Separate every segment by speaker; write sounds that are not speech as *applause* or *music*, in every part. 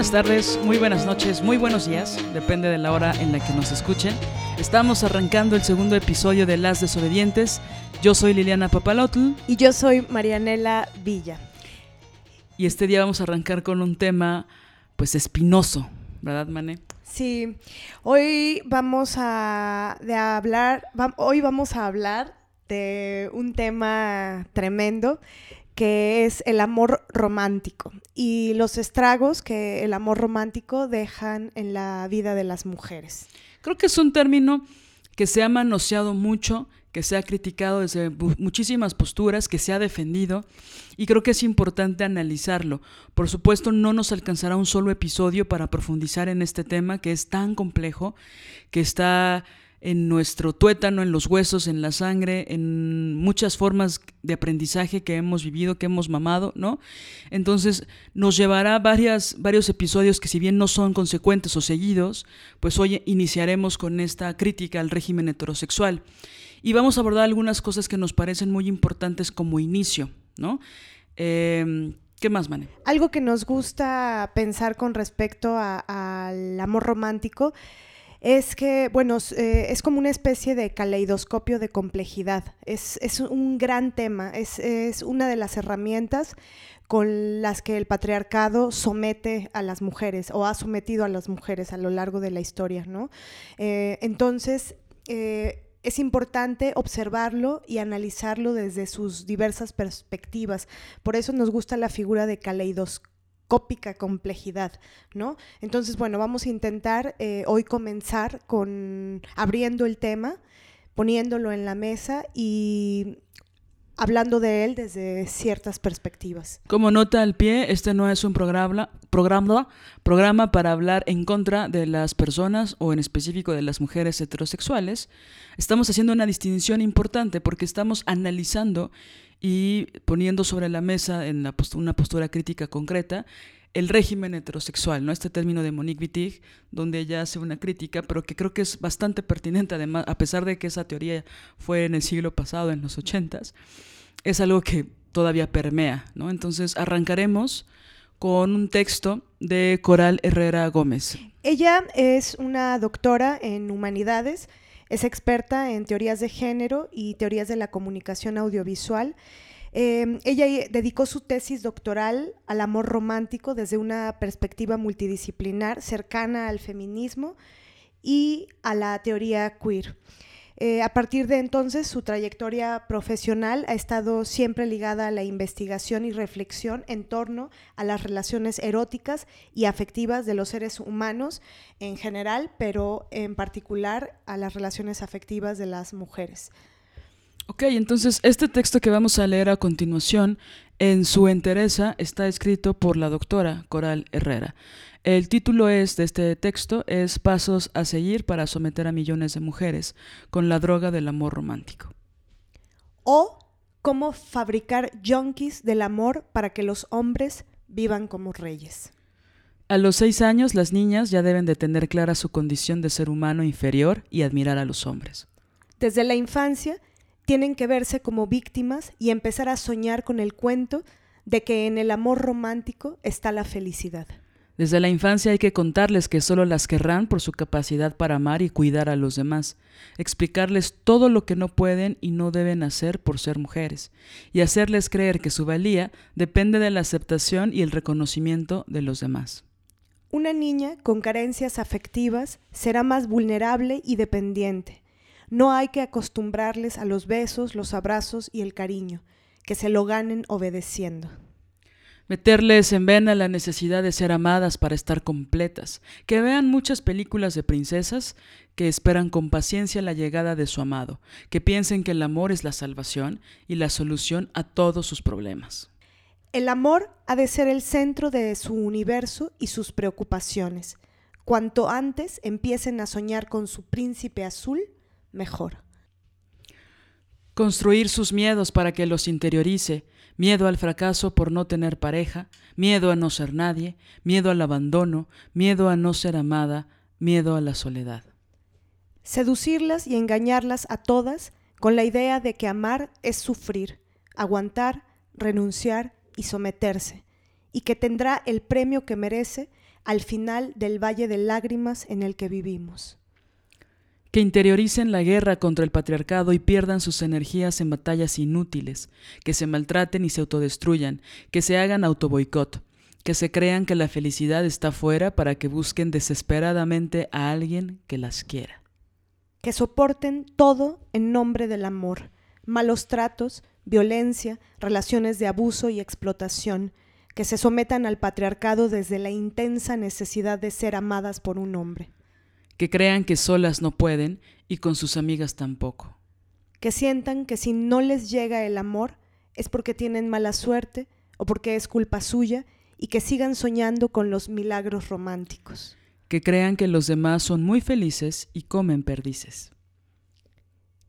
Speaker 1: Buenas tardes, muy buenas noches, muy buenos días, depende de la hora en la que nos escuchen. Estamos arrancando el segundo episodio de Las Desobedientes. Yo soy Liliana Papalotl.
Speaker 2: Y yo soy Marianela Villa.
Speaker 1: Y este día vamos a arrancar con un tema, pues, espinoso, ¿verdad, Mané?
Speaker 2: Sí, hoy vamos a hablar, hoy vamos a hablar de un tema tremendo que es el amor romántico y los estragos que el amor romántico dejan en la vida de las mujeres.
Speaker 1: Creo que es un término que se ha manoseado mucho, que se ha criticado desde muchísimas posturas, que se ha defendido y creo que es importante analizarlo. Por supuesto, no nos alcanzará un solo episodio para profundizar en este tema que es tan complejo, que está en nuestro tuétano, en los huesos, en la sangre, en muchas formas de aprendizaje que hemos vivido, que hemos mamado, ¿no? Entonces nos llevará varios episodios que si bien no son consecuentes o seguidos, pues hoy iniciaremos con esta crítica al régimen heterosexual. Y vamos a abordar algunas cosas que nos parecen muy importantes como inicio, ¿no? Em, ¿Qué más, Mane?
Speaker 2: Algo que nos gusta pensar con respecto al amor romántico es que, bueno, eh, es como una especie de caleidoscopio de complejidad. Es, un gran tema, es, una de las herramientas con las que el patriarcado somete a las mujeres o ha sometido a las mujeres a lo largo de la historia, ¿no? Eh, entonces, eh, es importante observarlo y analizarlo desde sus diversas perspectivas. Por eso nos gusta la figura de caleidoscopio complejidad, ¿no? Entonces, bueno, vamos a intentar eh, hoy comenzar con abriendo el tema, poniéndolo en la mesa y hablando de él desde ciertas perspectivas.
Speaker 1: Como nota al pie, este no es un programa para hablar en contra de las personas o en específico de las mujeres heterosexuales. Estamos haciendo una distinción importante porque estamos analizando y poniendo sobre la mesa en una postura crítica concreta el régimen heterosexual, ¿no? Este término de Monique Wittig, donde ella hace una crítica, pero que creo que es bastante pertinente, además, a pesar de que esa teoría fue en el siglo pasado, en los ochentas, es algo que todavía permea, ¿no? Entonces arrancaremos con un texto de Coral Herrera Gómez.
Speaker 2: Ella es una doctora en humanidades, es experta en teorías de género y teorías de la comunicación audiovisual. Em, ella dedicó su tesis doctoral al amor romántico desde una perspectiva multidisciplinar cercana al feminismo y a la teoría queer. Eh, a partir de entonces, su trayectoria profesional ha estado siempre ligada a la investigación y reflexión en torno a las relaciones eróticas y afectivas de los seres humanos en general, pero en particular a las relaciones afectivas de las mujeres.
Speaker 1: Ok, entonces este texto que vamos a leer a continuación, en su entereza, está escrito por la doctora Coral Herrera. El título es de este texto es Pasos a seguir para someter a millones de mujeres con la droga del amor romántico.
Speaker 2: O cómo fabricar yonkis del amor para que los hombres vivan como reyes.
Speaker 1: A los seis años las niñas ya deben de tener clara su condición de ser humano inferior y admirar a los hombres.
Speaker 2: Desde la infancia tienen que verse como víctimas y empezar a soñar con el cuento de que en el amor romántico está la felicidad.
Speaker 1: Desde la infancia hay que contarles que solo las querrán por su capacidad para amar y cuidar a los demás, explicarles todo lo que no pueden y no deben hacer por ser mujeres, y hacerles creer que su valía depende de la aceptación y el reconocimiento de los demás.
Speaker 2: Una niña con carencias afectivas será más vulnerable y dependiente. No hay que acostumbrarles a los besos, los abrazos y el cariño, que se lo ganen obedeciendo.
Speaker 1: Meterles en vena la necesidad de ser amadas para estar completas, que vean muchas películas de princesas que esperan con paciencia la llegada de su amado, que piensen que el amor es la salvación y la solución a todos sus problemas.
Speaker 2: El amor ha de ser el centro de su universo y sus preocupaciones. Cuanto antes empiecen a soñar con su príncipe azul, mejor.
Speaker 1: Construir sus miedos para que los interiorice, miedo al fracaso por no tener pareja, miedo a no ser nadie, miedo al abandono, miedo a no ser amada, miedo a la soledad.
Speaker 2: Seducirlas y engañarlas a todas con la idea de que amar es sufrir, aguantar, renunciar y someterse, y que tendrá el premio que merece al final del valle de lágrimas en el que vivimos
Speaker 1: que interioricen la guerra contra el patriarcado y pierdan sus energías en batallas inútiles, que se maltraten y se autodestruyan, que se hagan autoboicot, que se crean que la felicidad está fuera para que busquen desesperadamente a alguien que las quiera.
Speaker 2: Que soporten todo en nombre del amor, malos tratos, violencia, relaciones de abuso y explotación, que se sometan al patriarcado desde la intensa necesidad de ser amadas por un hombre
Speaker 1: que crean que solas no pueden y con sus amigas tampoco.
Speaker 2: Que sientan que si no les llega el amor es porque tienen mala suerte o porque es culpa suya y que sigan soñando con los milagros románticos.
Speaker 1: Que crean que los demás son muy felices y comen perdices.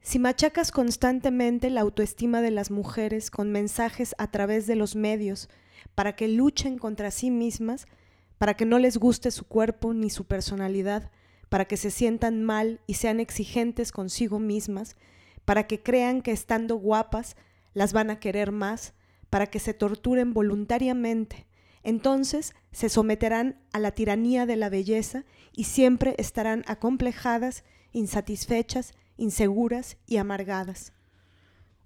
Speaker 2: Si machacas constantemente la autoestima de las mujeres con mensajes a través de los medios para que luchen contra sí mismas, para que no les guste su cuerpo ni su personalidad, para que se sientan mal y sean exigentes consigo mismas, para que crean que estando guapas las van a querer más, para que se torturen voluntariamente. Entonces se someterán a la tiranía de la belleza y siempre estarán acomplejadas, insatisfechas, inseguras y amargadas.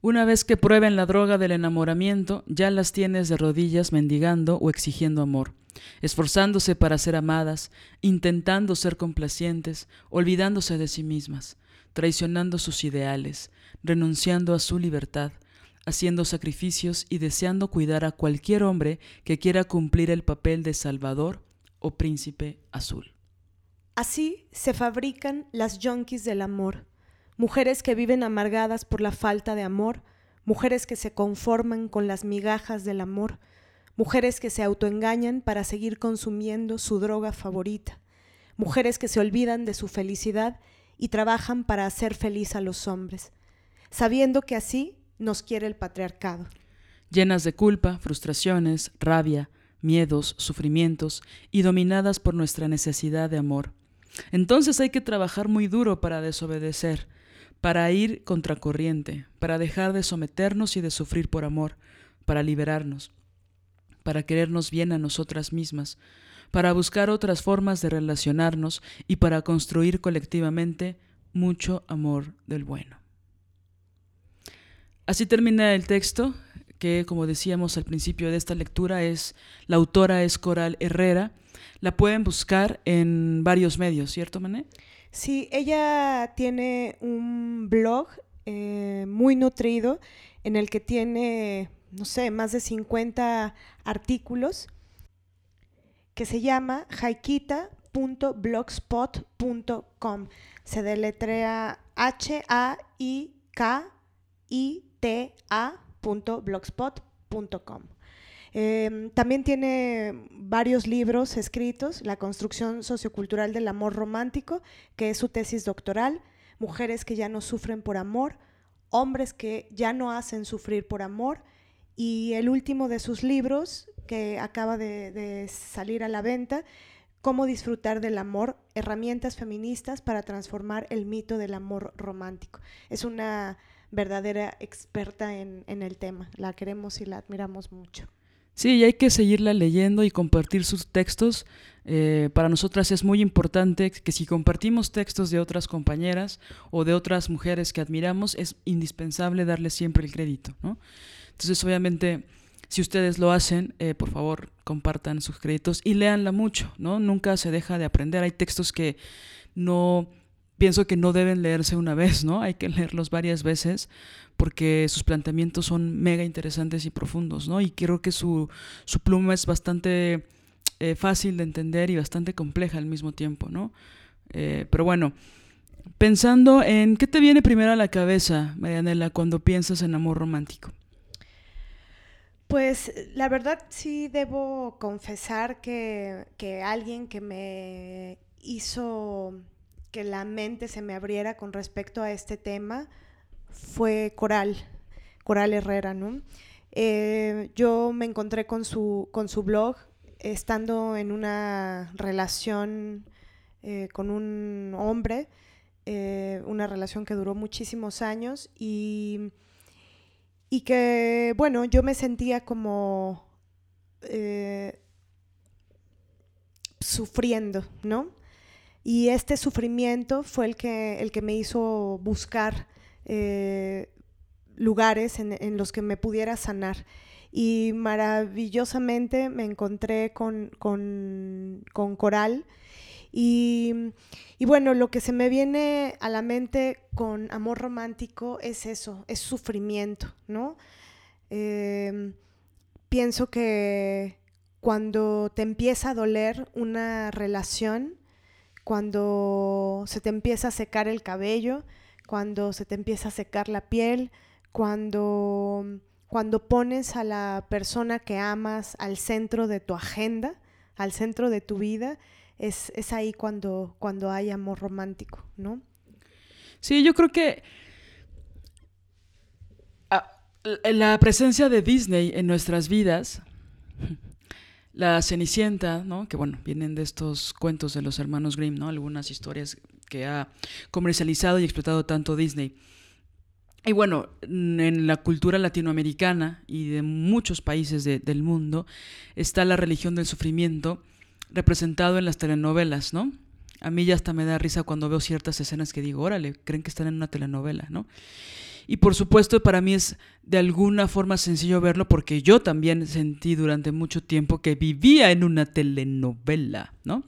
Speaker 1: Una vez que prueben la droga del enamoramiento, ya las tienes de rodillas mendigando o exigiendo amor esforzándose para ser amadas, intentando ser complacientes, olvidándose de sí mismas, traicionando sus ideales, renunciando a su libertad, haciendo sacrificios y deseando cuidar a cualquier hombre que quiera cumplir el papel de Salvador o Príncipe Azul.
Speaker 2: Así se fabrican las yonkis del amor, mujeres que viven amargadas por la falta de amor, mujeres que se conforman con las migajas del amor, mujeres que se autoengañan para seguir consumiendo su droga favorita, mujeres que se olvidan de su felicidad y trabajan para hacer feliz a los hombres, sabiendo que así nos quiere el patriarcado.
Speaker 1: Llenas de culpa, frustraciones, rabia, miedos, sufrimientos y dominadas por nuestra necesidad de amor. Entonces hay que trabajar muy duro para desobedecer, para ir contracorriente, para dejar de someternos y de sufrir por amor, para liberarnos para querernos bien a nosotras mismas, para buscar otras formas de relacionarnos y para construir colectivamente mucho amor del bueno. Así termina el texto, que como decíamos al principio de esta lectura es la autora es Coral Herrera. La pueden buscar en varios medios, ¿cierto, Mané?
Speaker 2: Sí, ella tiene un blog eh, muy nutrido en el que tiene no sé, más de 50 artículos que se llama haikita.blogspot.com. Se deletrea H-A-I-K-I-T-A.blogspot.com. Em, también tiene varios libros escritos, La construcción sociocultural del amor romántico, que es su tesis doctoral, Mujeres que ya no sufren por amor, Hombres que ya no hacen sufrir por amor, y el último de sus libros, que acaba de, salir a la venta, Cómo disfrutar del amor, herramientas feministas para transformar el mito del amor romántico. Es una verdadera experta en, el tema, la queremos y la admiramos mucho.
Speaker 1: Sí, y hay que seguirla leyendo y compartir sus textos. Eh, para nosotras es muy importante que si compartimos textos de otras compañeras o de otras mujeres que admiramos, es indispensable darles siempre el crédito. ¿no? Entonces, obviamente, si ustedes lo hacen, eh, por favor, compartan sus créditos y léanla mucho, ¿no? Nunca se deja de aprender. Hay textos que no pienso que no deben leerse una vez, ¿no? Hay que leerlos varias veces porque sus planteamientos son mega interesantes y profundos, ¿no? Y creo que su, su pluma es bastante eh, fácil de entender y bastante compleja al mismo tiempo, ¿no? Eh, pero bueno, pensando en qué te viene primero a la cabeza, Marianela, cuando piensas en amor romántico.
Speaker 2: Pues la verdad sí debo confesar que, que alguien que me hizo que la mente se me abriera con respecto a este tema fue Coral, Coral Herrera, ¿no? Eh, yo me encontré con su, con su blog estando en una relación eh, con un hombre, eh, una relación que duró muchísimos años y, y que, bueno, yo me sentía como sufriendo, ¿no? Y este sufrimiento fue el que, el que me hizo buscar eh, lugares en, los que me pudiera sanar. Y maravillosamente me encontré con, Coral. Y, bueno, lo que se me viene a la mente con amor romántico es eso, es sufrimiento, ¿no? Em, pienso que cuando te empieza a doler una relación, cuando se te empieza a secar el cabello, cuando se te empieza a secar la piel, cuando, cuando pones a la persona que amas al centro de tu agenda, al centro de tu vida, es, ahí cuando, cuando hay amor romántico, ¿no?
Speaker 1: Sí, yo creo que ah, la presencia de Disney en nuestras vidas la Cenicienta, ¿no? que bueno, vienen de estos cuentos de los hermanos Grimm, ¿no? algunas historias que ha comercializado y explotado tanto Disney. Y bueno, en la cultura latinoamericana y de muchos países del mundo está la religión del sufrimiento representado en las telenovelas, ¿no? A mí ya hasta me da risa cuando veo ciertas escenas que digo, órale, creen que están en una telenovela, ¿no? Y por supuesto para mí es de alguna forma sencillo verlo porque yo también sentí durante mucho tiempo que vivía en una telenovela, ¿no?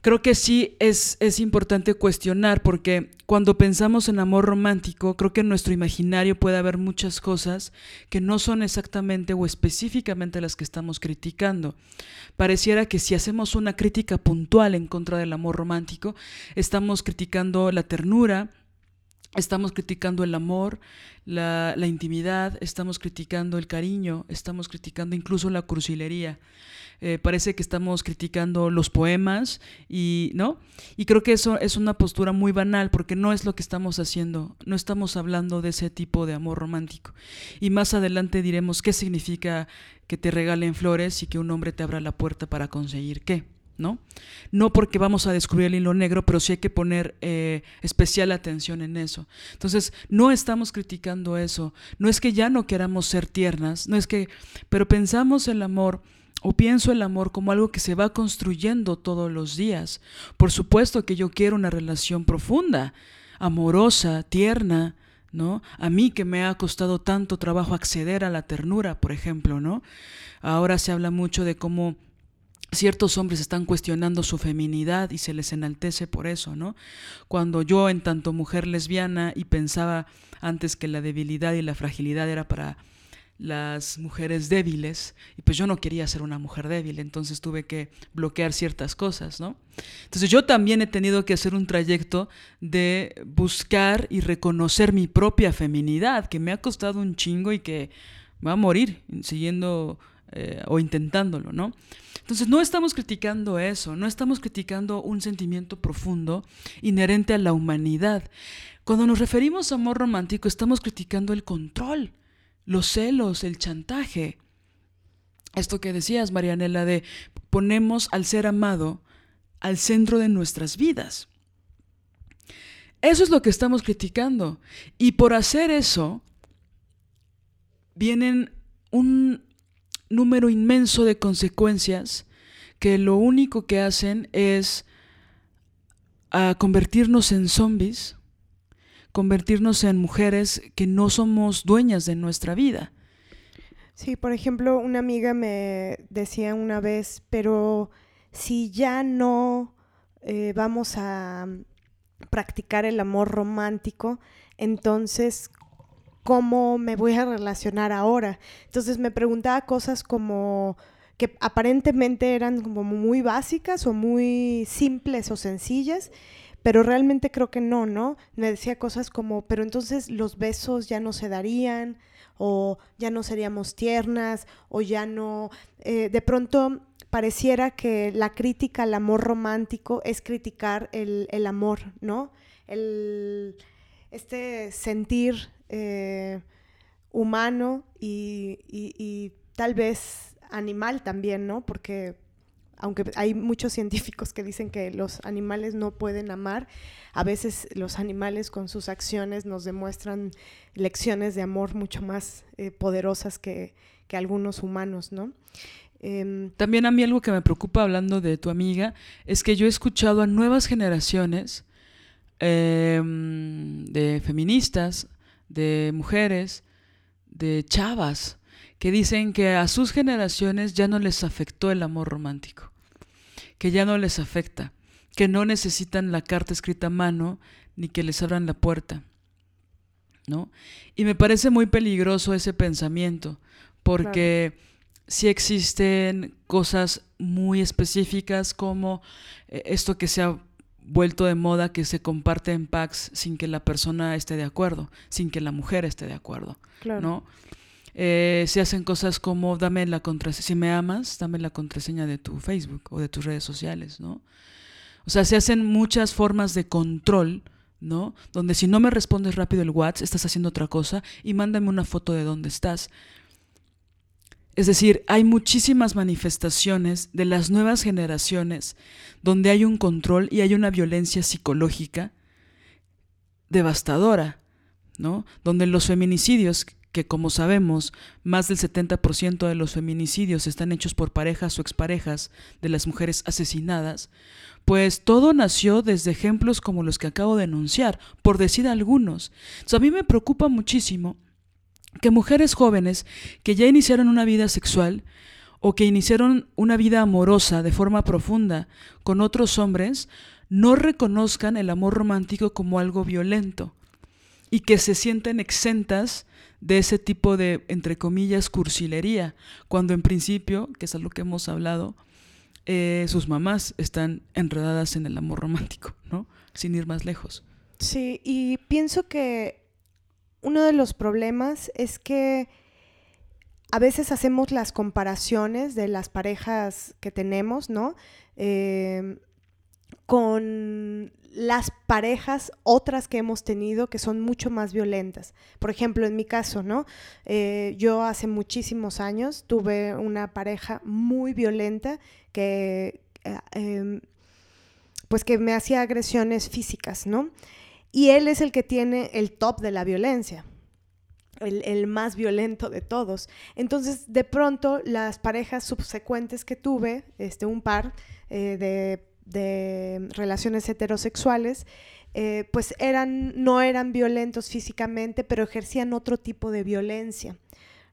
Speaker 1: Creo que sí es, es importante cuestionar porque cuando pensamos en amor romántico, creo que en nuestro imaginario puede haber muchas cosas que no son exactamente o específicamente las que estamos criticando. Pareciera que si hacemos una crítica puntual en contra del amor romántico, estamos criticando la ternura, Estamos criticando el amor, la, intimidad, estamos criticando el cariño, estamos criticando incluso la crucilería. Eh, parece que estamos criticando los poemas y no y creo que eso es una postura muy banal porque no es lo que estamos haciendo no estamos hablando de ese tipo de amor romántico. Y más adelante diremos qué significa que te regalen flores y que un hombre te abra la puerta para conseguir qué ¿no? No porque vamos a descubrir el hilo negro, pero sí hay que poner eh, especial atención en eso. Entonces, no estamos criticando eso. No es que ya no queramos ser tiernas, no es que, pero pensamos el amor o pienso el amor como algo que se va construyendo todos los días. Por supuesto que yo quiero una relación profunda, amorosa, tierna, ¿no? A mí que me ha costado tanto trabajo acceder a la ternura, por ejemplo, ¿no? Ahora se habla mucho de cómo ciertos hombres están cuestionando su feminidad y se les enaltece por eso, ¿no? Cuando yo en tanto mujer lesbiana y pensaba antes que la debilidad y la fragilidad era para las mujeres débiles y pues yo no quería ser una mujer débil, entonces tuve que bloquear ciertas cosas, ¿no? Entonces yo también he tenido que hacer un trayecto de buscar y reconocer mi propia feminidad, que me ha costado un chingo y que va a morir siguiendo eh, o intentándolo, ¿no? Entonces no estamos criticando eso, no estamos criticando un sentimiento profundo inherente a la humanidad. Cuando nos referimos a amor romántico estamos criticando el control, los celos, el chantaje. Esto que decías, Marianela, de ponemos al ser amado al centro de nuestras vidas. Eso es lo que estamos criticando. Y por hacer eso, vienen un número inmenso de consecuencias que lo único que hacen es a ah, convertirnos en zombies, convertirnos en mujeres que no somos dueñas de nuestra vida.
Speaker 2: Sí, por ejemplo, una amiga me decía una vez, pero si ya no eh, vamos a, practicar el amor romántico, entonces, ¿cómo me voy a relacionar ahora? Entonces me preguntaba cosas como que aparentemente eran como muy básicas o muy simples o sencillas, pero realmente creo que no, ¿no? Me decía cosas como, pero entonces los besos ya no se darían, o ya no seríamos tiernas, o ya no, eh, de pronto pareciera que la crítica al amor romántico es criticar el, amor, ¿no? El, este sentir eh, humano y, tal vez animal también, ¿no? Porque aunque hay muchos *laughs* científicos que dicen que los animales no pueden amar, a veces los animales con sus acciones nos demuestran lecciones de amor mucho más eh, poderosas que, algunos humanos, ¿no?
Speaker 1: Em, También a mí algo que me preocupa hablando de tu amiga es que yo he escuchado a nuevas generaciones em, de feministas, de mujeres, de chavas, que dicen que a sus generaciones ya no les afectó el amor romántico, que ya no les afecta, que no necesitan la carta escrita a mano ni que les abran la puerta. ¿No? Y me parece muy peligroso ese pensamiento, porque si sí existen cosas muy específicas como eh, esto que se ha vuelto de moda que se comparte en packs sin que la persona esté de acuerdo, sin que la mujer esté de acuerdo, ¿no? Eh, se hacen cosas como dame la contraseña, si me amas, dame la contraseña de tu Facebook o de tus redes sociales, ¿no? O sea, se hacen muchas formas de control, ¿no? Donde si no me respondes rápido el WhatsApp, estás haciendo otra cosa y mándame una foto de dónde estás. Es decir, hay muchísimas manifestaciones de las nuevas generaciones donde hay un control y hay una violencia psicológica devastadora, ¿no? Donde los feminicidios, que como sabemos, más del 70% de los feminicidios están hechos por parejas o exparejas de las mujeres asesinadas, pues todo nació desde ejemplos como los que acabo de enunciar, por decir algunos. a mí me preocupa muchísimo que mujeres jóvenes que ya iniciaron una vida sexual o que iniciaron una vida amorosa de forma profunda con otros hombres, no reconozcan el amor romántico como algo violento y que se sienten exentas de ese tipo de, entre comillas, cursilería, cuando en principio, que es algo que hemos hablado, eh, sus mamás están enredadas en el amor romántico, ¿no? Sin ir más lejos.
Speaker 2: Sí, y pienso que uno de los problemas es que a veces hacemos las comparaciones de las parejas que tenemos, ¿no? Eh, con las parejas otras que hemos tenido que son mucho más violentas. Por ejemplo, en mi caso, ¿no? Eh, yo hace muchísimos años tuve una pareja muy violenta que, eh, em, pues que me hacía agresiones físicas, ¿no? Y él es el que tiene el top de la violencia. El, más violento de todos. Entonces, de pronto, las parejas subsecuentes que tuve, este, un par eh, de de relaciones heterosexuales, eh, pues eran, no eran violentos físicamente, pero ejercían otro tipo de violencia.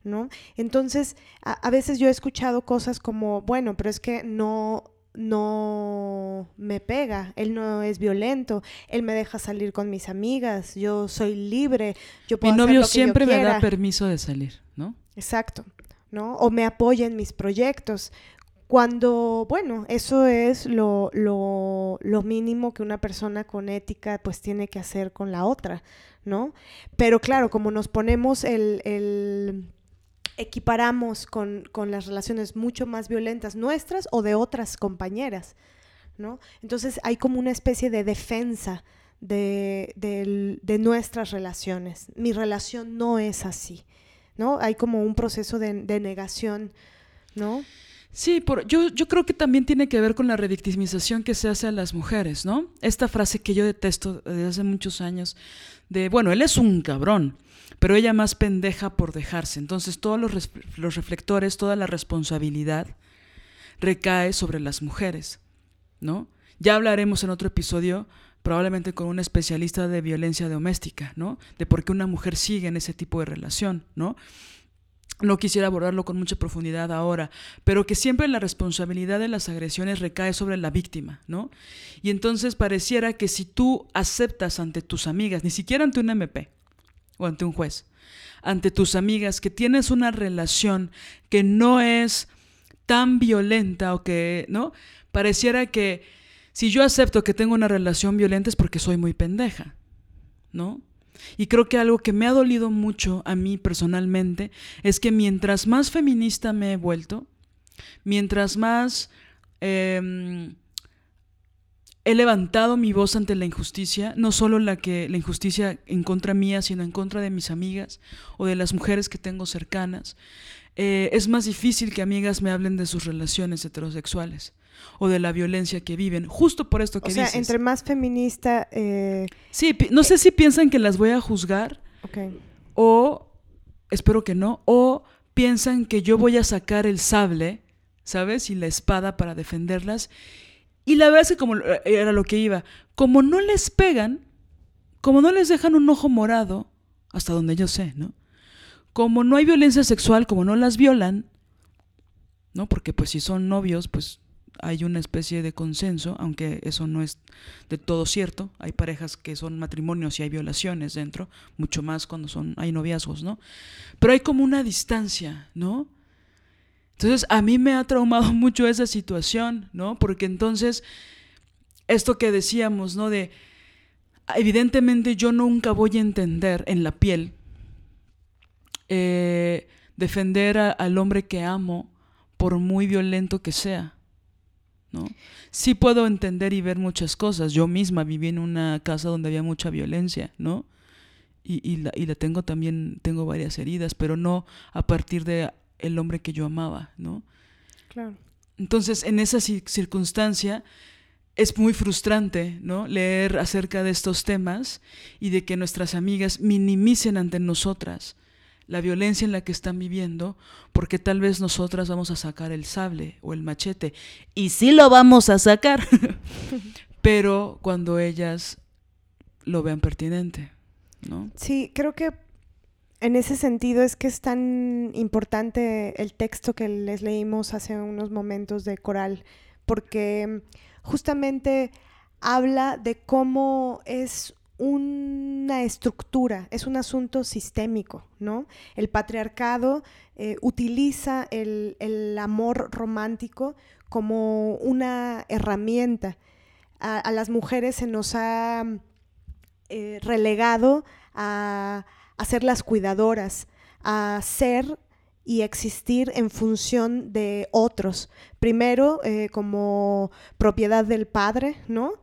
Speaker 2: ¿no? Entonces, a, veces yo he escuchado cosas como, bueno, pero es que no, no me pega, él no es violento, él me deja salir con mis amigas, yo soy libre, yo
Speaker 1: puedo Mi novio siempre me da permiso de salir, ¿no?
Speaker 2: Exacto, ¿no? O me apoya en mis proyectos. Cuando, bueno, eso es lo, lo, lo, mínimo que una persona con ética pues tiene que hacer con la otra, ¿no? Pero claro, como nos ponemos el, el equiparamos con, con, las relaciones mucho más violentas nuestras o de otras compañeras, ¿no? Entonces hay como una especie de defensa de, de, nuestras relaciones. Mi relación no es así, ¿no? Hay como un proceso de, de negación, ¿no?
Speaker 1: Sí, por, yo, yo creo que también tiene que ver con la revictimización que se hace a las mujeres, ¿no? Esta frase que yo detesto desde hace muchos años, de, bueno, él es un cabrón, pero ella más pendeja por dejarse. Entonces todos los, reflectores, toda la responsabilidad recae sobre las mujeres, ¿no? Ya hablaremos en otro episodio probablemente con un especialista de violencia doméstica, ¿no? De por qué una mujer sigue en ese tipo de relación, ¿no? no quisiera abordarlo con mucha profundidad ahora, pero que siempre la responsabilidad de las agresiones recae sobre la víctima, ¿no? Y entonces pareciera que si tú aceptas ante tus amigas, ni siquiera ante un MP o ante un juez, ante tus amigas que tienes una relación que no es tan violenta o que, ¿no? Pareciera que si yo acepto que tengo una relación violenta es porque soy muy pendeja, ¿no? Y creo que algo que me ha dolido mucho a mí personalmente es que mientras más feminista me he vuelto, mientras más em, he levantado mi voz ante la injusticia, no solo la que la injusticia en contra mía, sino en contra de mis amigas o de las mujeres que tengo cercanas, eh, es más difícil que amigas me hablen de sus relaciones heterosexuales o de la violencia que viven, justo por esto que
Speaker 2: o sea, entre más feminista... Eh,
Speaker 1: sí, no sé si piensan que las voy a juzgar o, espero que no, o piensan que yo voy a sacar el sable, ¿sabes? Y la espada para defenderlas. Y la verdad es que como eh, era lo que iba, como no les pegan, como no les dejan un ojo morado, hasta donde yo sé, ¿no? Como no hay violencia sexual, como no las violan, ¿no? Porque pues si son novios, pues hay una especie de consenso, aunque eso no es de todo cierto. Hay parejas que son matrimonios y hay violaciones dentro, mucho más cuando son hay noviazgos, ¿no? Pero hay como una distancia, ¿no? Entonces, a mí me ha traumado *laughs* mucho esa situación, ¿no? Porque entonces esto que decíamos, ¿no? De evidentemente yo nunca voy a entender en la piel eh, defender al hombre que amo por muy violento que sea. ¿no? Sí puedo entender y ver muchas cosas. Yo misma viví en una casa donde había mucha violencia, ¿no? Y, la, y la tengo también, tengo varias heridas, pero no a partir de el hombre que yo amaba, ¿no?
Speaker 2: Claro.
Speaker 1: Entonces, en esa circunstancia es muy frustrante, ¿no? Leer acerca de estos temas y de que nuestras amigas minimicen ante nosotras la violencia en la que están viviendo, porque tal vez nosotras vamos a sacar el sable o el machete, y sí lo vamos a sacar, *laughs* pero cuando ellas lo vean pertinente, ¿no?
Speaker 2: Sí, creo que en ese sentido es que es tan importante el texto que les leímos hace unos momentos de Coral, porque justamente habla de cómo es una estructura, es un asunto sistémico, ¿no? El patriarcado eh, utiliza el, amor romántico como una herramienta. A, las mujeres se nos ha eh, relegado a, ser las cuidadoras, a ser y existir en función de otros. Primero eh, como propiedad del padre, ¿no?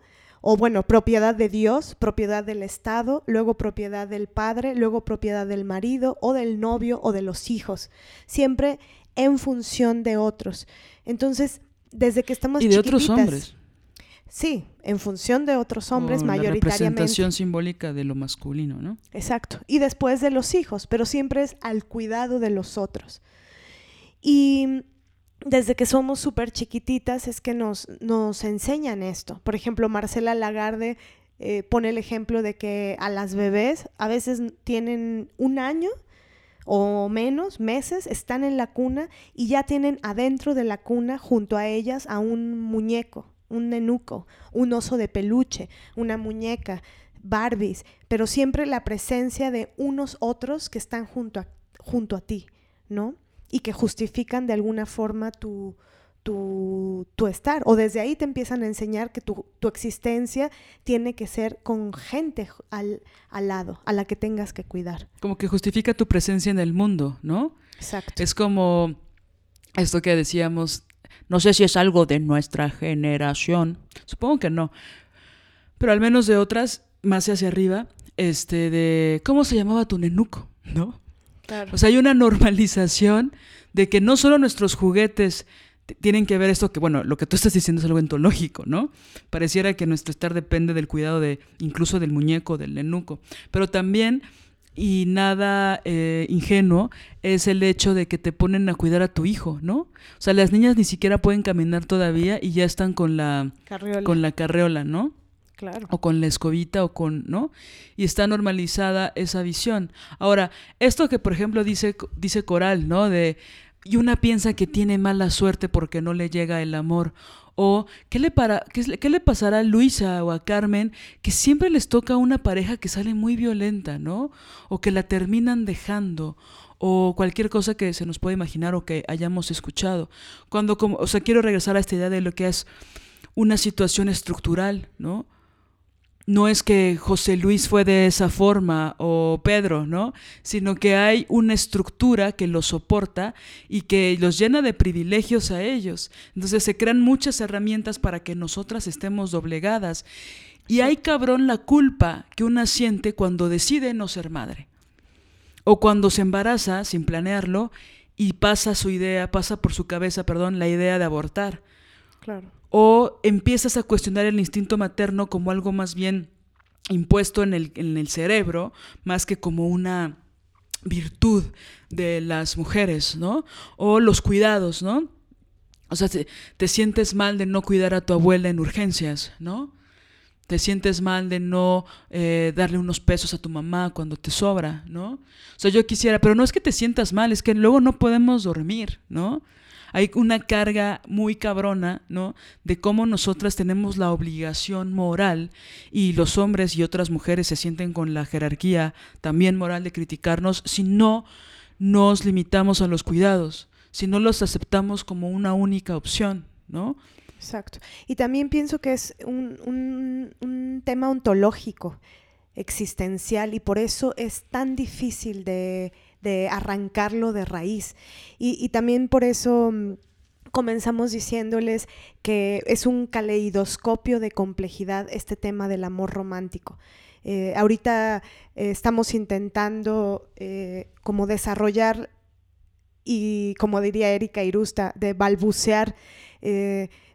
Speaker 2: o bueno, propiedad de Dios, propiedad del Estado, luego propiedad del padre, luego propiedad del marido o del novio o de los hijos, siempre en función de otros. Entonces, desde que estamos
Speaker 1: y de otros hombres.
Speaker 2: Sí, en función de otros hombres mayoritariamente. La
Speaker 1: representación simbólica de lo masculino, ¿no?
Speaker 2: Exacto. Y después de los hijos, pero siempre es al cuidado de los otros. Y desde que somos súper chiquititas es que nos, nos enseñan esto. Por ejemplo, Marcela Lagarde eh, pone el ejemplo de que a las bebés a veces tienen un año o menos, meses, están en la cuna y ya tienen adentro de la cuna junto a ellas a un muñeco, un nenuco, un oso de peluche, una muñeca, Barbies, pero siempre la presencia de unos otros que están junto a, junto a ti, ¿no? y que justifican de alguna forma tu, tu, estar. O desde ahí te empiezan a enseñar que tu, existencia tiene que ser con gente al, al, lado, a la que tengas que cuidar.
Speaker 1: Como que justifica tu presencia en el mundo, ¿no?
Speaker 2: Exacto.
Speaker 1: Es como esto que decíamos, no sé si es algo de nuestra generación, supongo que no, pero al menos de otras, más hacia arriba, este, de, ¿cómo se llamaba tu nenuco? *laughs* ¿No? O sea, hay una normalización de que no solo nuestros juguetes tienen que ver esto que, bueno, lo que tú estás diciendo es algo entológico, ¿no? Pareciera que nuestro estar depende del cuidado de, incluso del muñeco, del nenuco. Pero también, y nada eh, ingenuo, es el hecho de que te ponen a cuidar a tu hijo, ¿no? O sea, las niñas ni siquiera pueden caminar todavía y ya están con la, con la carriola, ¿no?
Speaker 2: Claro.
Speaker 1: o con la escobita o con, ¿no? Y está normalizada esa visión. Ahora, esto que por ejemplo dice dice Coral, ¿no? De y una piensa que tiene mala suerte porque no le llega el amor. O ¿qué le, pasará a Luisa o a Carmen que siempre les toca una pareja que sale muy violenta, ¿no? O que la terminan dejando o cualquier cosa que se nos pueda imaginar o que hayamos escuchado. Cuando o sea, quiero regresar a esta idea de lo que es una situación estructural, ¿no? No es que José Luis fue de esa forma o Pedro, ¿no? Sino que hay una estructura que los soporta y que los llena de privilegios a ellos. Entonces se crean muchas herramientas para que nosotras estemos doblegadas. Y hay cabrón la culpa que una siente cuando decide no ser madre. O cuando se embaraza sin planearlo y pasa su idea, pasa por su cabeza, perdón, la idea de abortar.
Speaker 2: Claro
Speaker 1: o empiezas a cuestionar el instinto materno como algo más bien impuesto en el, en el cerebro, más que como una virtud de las mujeres, ¿no? O los cuidados, ¿no? O sea, te, te, sientes mal de no cuidar a tu abuela en urgencias, ¿no? Te sientes mal de no eh, darle unos pesos a tu mamá cuando te sobra, ¿no? O sea, yo quisiera, pero no es que te sientas mal, es que luego no podemos dormir, ¿no? Hay una carga muy cabrona, ¿no? De cómo nosotras tenemos la obligación moral y los hombres y otras mujeres se sienten con la jerarquía también moral de criticarnos si no nos limitamos a los cuidados, si no los aceptamos como una única opción, ¿no?
Speaker 2: Exacto. Y también pienso que es un, un, un tema ontológico, existencial, y por eso es tan difícil de de arrancarlo de raíz. Y, también por eso mm, comenzamos diciéndoles que es un caleidoscopio de complejidad este tema del amor romántico. Eh, ahorita eh, estamos intentando eh, como desarrollar y como diría Erika Irusta, de balbucear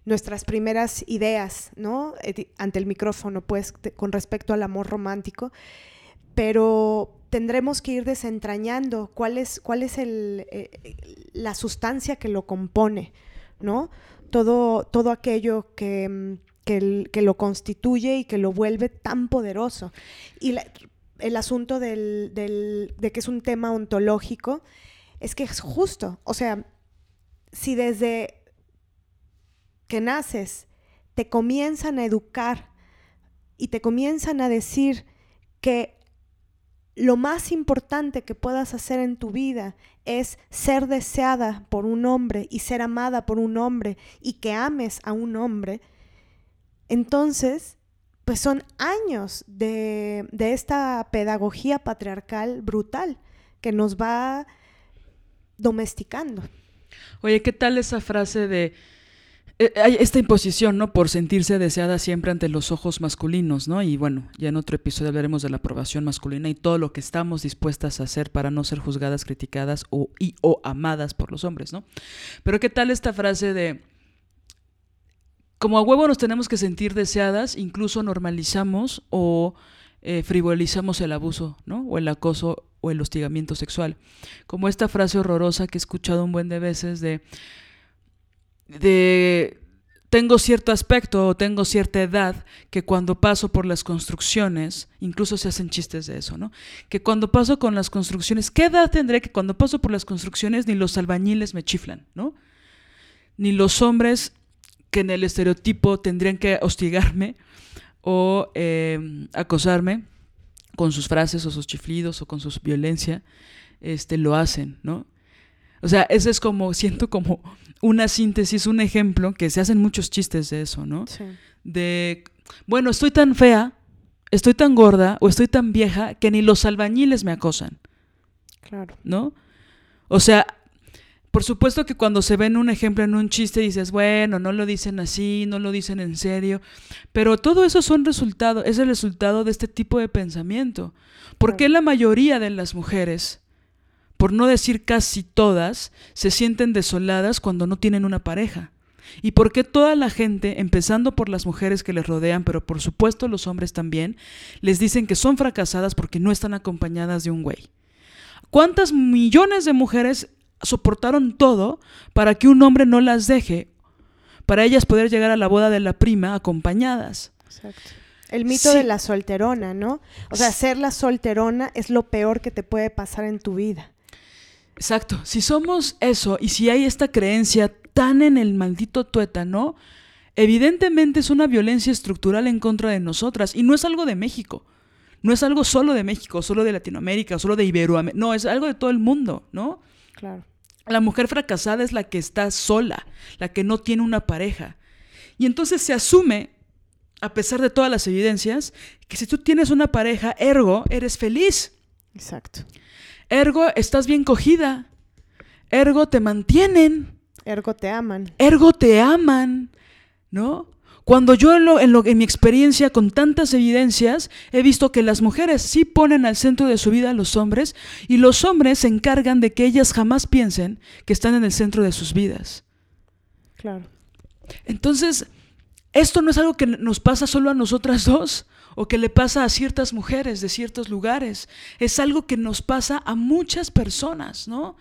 Speaker 2: nuestras primeras ideas, ¿no? Ante el micrófono, pues, con respecto al amor romántico. Pero tendremos que ir desentrañando cuál es, cuál es el, eh, la sustancia que lo compone, ¿no? Todo, todo aquello que, que, lo constituye y que lo vuelve tan poderoso. Y el asunto del, de que es un tema ontológico es que es justo. O sea, si desde que naces te comienzan a educar y te comienzan a decir que lo más importante que puedas hacer en tu vida es ser deseada por un hombre y ser amada por un hombre y que ames a un hombre, entonces, pues son años de, de esta pedagogía patriarcal brutal que nos va domesticando.
Speaker 1: Oye, ¿qué tal esa frase de hay esta imposición, ¿no? Por sentirse deseada siempre ante los ojos masculinos, ¿no? Y bueno, ya en otro episodio hablaremos de la aprobación masculina y todo lo que estamos dispuestas a hacer para no ser juzgadas, criticadas o, y, o amadas por los hombres, ¿no? Pero ¿qué tal esta frase de... Como a huevo nos tenemos que sentir deseadas, incluso normalizamos o eh, frivolizamos el abuso, ¿no? O el acoso o el hostigamiento sexual. Como esta frase horrorosa que he escuchado un buen de veces de de tengo cierto aspecto o tengo cierta edad que cuando paso por las construcciones, incluso se hacen chistes de eso, ¿no? Que cuando paso con las construcciones, ¿qué edad tendré que cuando paso por las construcciones ni los albañiles me chiflan, ¿no? Ni los hombres que en el estereotipo tendrían que hostigarme o eh, acosarme con sus frases o sus chiflidos o con su violencia, este, lo hacen, ¿no? O sea, eso es como, siento como una síntesis, un ejemplo, que se hacen muchos chistes de eso, ¿no? Sí. De, bueno, estoy tan fea, estoy tan gorda o estoy tan vieja que ni los albañiles me acosan.
Speaker 2: Claro.
Speaker 1: ¿No? O sea, por supuesto que cuando se ven un ejemplo en un chiste dices, bueno, no lo dicen así, no lo dicen en serio, pero todo eso son resultado, es el resultado de este tipo de pensamiento. ¿Por qué la mayoría de las mujeres por no decir casi todas, se sienten desoladas cuando no tienen una pareja. ¿Y por qué toda la gente, empezando por las mujeres que les rodean, pero por supuesto los hombres también, les dicen que son fracasadas porque no están acompañadas de un güey? ¿Cuántas millones de mujeres soportaron todo para que un hombre no las deje, para ellas poder llegar a la boda de la prima acompañadas? Exacto.
Speaker 2: El mito
Speaker 1: Sí.
Speaker 2: de la solterona, ¿no? O sea, ser la solterona es lo peor que te puede pasar en tu vida.
Speaker 1: Exacto. Si somos eso y si hay esta creencia tan en el maldito tuétano, evidentemente es una violencia estructural en contra de nosotras. Y no es algo de México. No es algo solo de México, solo de Latinoamérica, solo de Iberoamérica. No, es algo de todo el mundo, ¿no?
Speaker 2: Claro.
Speaker 1: La mujer fracasada es la que está sola, la que no tiene una pareja. Y entonces se asume, a pesar de todas las evidencias, que si tú tienes una pareja, ergo, eres feliz.
Speaker 2: Exacto.
Speaker 1: Ergo, estás bien cogida. Ergo, te mantienen.
Speaker 2: Ergo te aman.
Speaker 1: Ergo, te aman. ¿No? Cuando yo en, lo- en lo- en mi experiencia con tantas evidencias he visto que las mujeres sí ponen al centro de su vida a los hombres y los hombres se encargan de que ellas jamás piensen que están en el centro de sus vidas.
Speaker 2: Claro.
Speaker 1: Entonces, esto no es algo que nos pasa solo a nosotras dos o que le pasa a ciertas mujeres de ciertos lugares. Es algo que nos pasa a muchas personas, ¿no?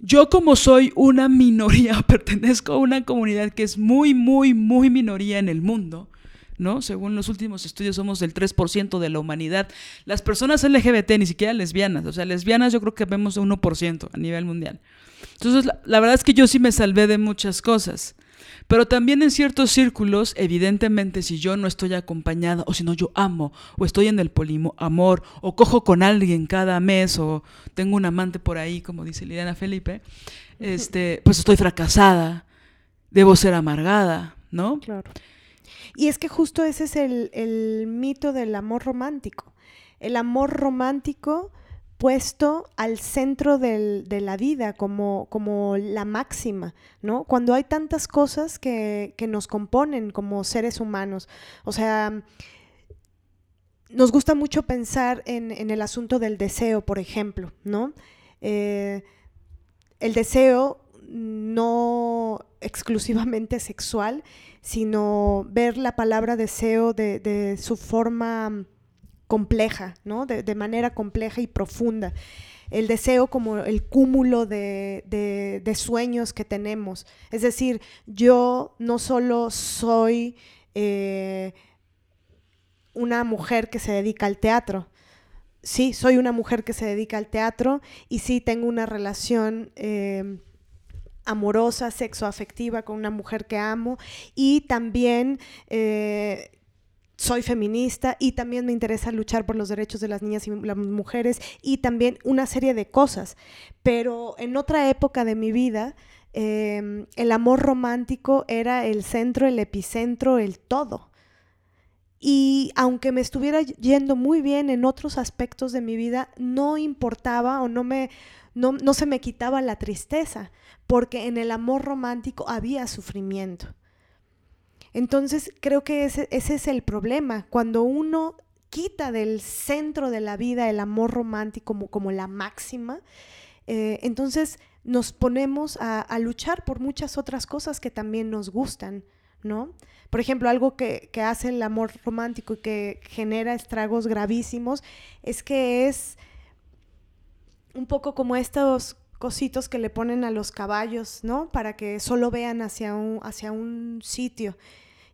Speaker 1: Yo como soy una minoría, *laughs* pertenezco a una comunidad que es muy, muy, muy minoría en el mundo, ¿no? Según los últimos estudios somos del 3% de la humanidad. Las personas LGBT, ni siquiera lesbianas, o sea, lesbianas yo creo que vemos 1% a nivel mundial. Entonces, la, la verdad es que yo sí me salvé de muchas cosas. Pero también en ciertos círculos, evidentemente, si yo no estoy acompañada, o si no yo amo, o estoy en el polimo amor, o cojo con alguien cada mes, o tengo un amante por ahí, como dice Liliana Felipe, este, pues estoy fracasada, debo ser amargada, ¿no?
Speaker 2: Claro. Y es que justo ese es el, el mito del amor romántico. El amor romántico puesto al centro de la vida como, como la máxima, ¿no? Cuando hay tantas cosas que, que nos componen como seres humanos. O sea, nos gusta mucho pensar en, el asunto del deseo, por ejemplo, ¿no? Eh, el deseo no exclusivamente sexual, sino ver la palabra deseo de, de su forma compleja, ¿no? De, manera compleja y profunda. El deseo como el cúmulo de, de- de sueños que tenemos. Es decir, yo no solo soy eh, una mujer que se dedica al teatro, sí, soy una mujer que se dedica al teatro y sí tengo una relación eh, amorosa, sexoafectiva con una mujer que amo y también eh, soy feminista y también me interesa luchar por los derechos de las niñas y las mujeres y también una serie de cosas. Pero en otra época de mi vida, eh, el amor romántico era el centro, el epicentro, el todo. Y aunque me estuviera yendo muy bien en otros aspectos de mi vida, no importaba o no me no, no se me quitaba la tristeza, porque en el amor romántico había sufrimiento. Entonces creo que ese, ese es el problema, cuando uno quita del centro de la vida el amor romántico como, como la máxima, eh, entonces nos ponemos a, a luchar por muchas otras cosas que también nos gustan, ¿no? Por ejemplo, algo que, que hace el amor romántico y que genera estragos gravísimos es que es un poco como estos cositos que le ponen a los caballos, ¿no? Para que solo vean hacia un, hacia un sitio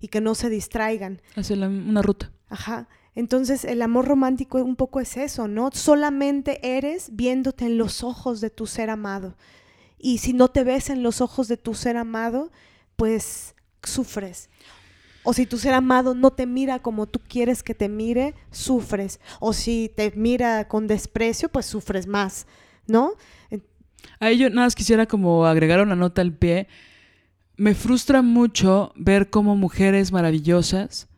Speaker 2: y que no se distraigan.
Speaker 1: Hace la- una ruta.
Speaker 2: Ajá. Entonces el amor romántico un poco es eso, ¿no? Solamente eres viéndote en los ojos de tu ser amado. Y si no te ves en los ojos de tu ser amado, pues sufres. O si tu ser amado no te mira como tú quieres que te mire, sufres. O si te mira con desprecio, pues sufres más, ¿no?
Speaker 1: Ahí yo nada más quisiera como agregar una nota al pie. Me frustra mucho ver cómo mujeres maravillosas,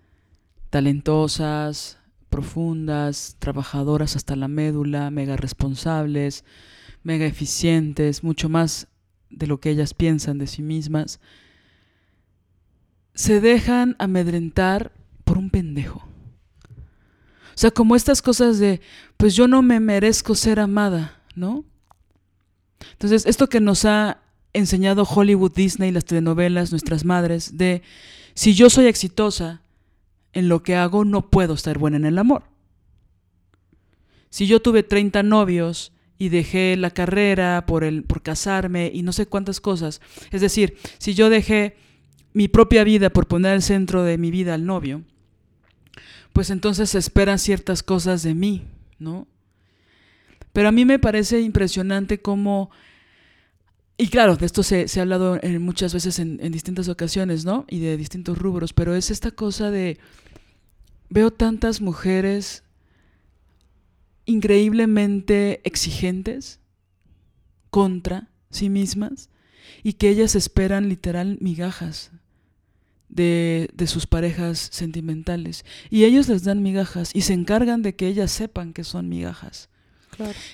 Speaker 1: talentosas, profundas, trabajadoras hasta la médula, mega responsables, mega eficientes, mucho más de lo que ellas piensan de sí mismas, se dejan amedrentar por un pendejo. O sea, como estas cosas de, pues yo no me merezco ser amada, ¿no? Entonces, esto que nos ha enseñado Hollywood, Disney, las telenovelas, nuestras madres, de si yo soy exitosa en lo que hago, no puedo estar buena en el amor. Si yo tuve 30 novios y dejé la carrera por, el, por casarme y no sé cuántas cosas, es decir, si yo dejé mi propia vida por poner al centro de mi vida al novio, pues entonces esperan ciertas cosas de mí, ¿no? Pero a mí me parece impresionante cómo, y claro, de esto se, ha hablado muchas veces en, en distintas ocasiones, ¿no? Y de distintos rubros, pero es esta cosa de, veo tantas mujeres increíblemente exigentes contra sí mismas y que ellas esperan literal migajas de, sus parejas sentimentales. Y ellos les dan migajas y se encargan de que ellas sepan que son migajas.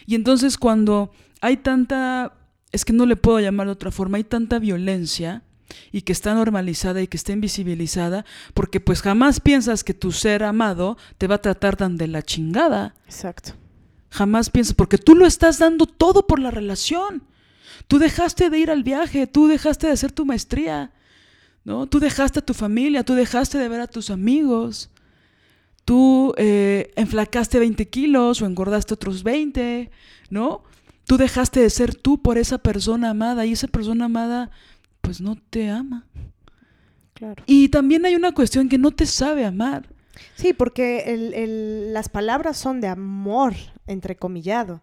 Speaker 1: Y entonces cuando hay tanta, es que no le puedo llamar de otra forma, hay tanta violencia y que está normalizada y que está invisibilizada, porque pues jamás piensas que tu ser amado te va a tratar tan de la chingada.
Speaker 2: Exacto.
Speaker 1: Jamás piensas, porque tú lo estás dando todo por la relación. Tú dejaste de ir al viaje, tú dejaste de hacer tu maestría, ¿no? Tú dejaste a tu familia, tú dejaste de ver a tus amigos, tú eh, enflacaste 20 kilos o engordaste otros 20, ¿no? Tú dejaste de ser tú por esa persona amada y esa persona amada pues no te ama.
Speaker 2: Claro.
Speaker 1: Y también hay una cuestión que no te sabe amar.
Speaker 2: Sí, porque las palabras son de amor, entrecomillado.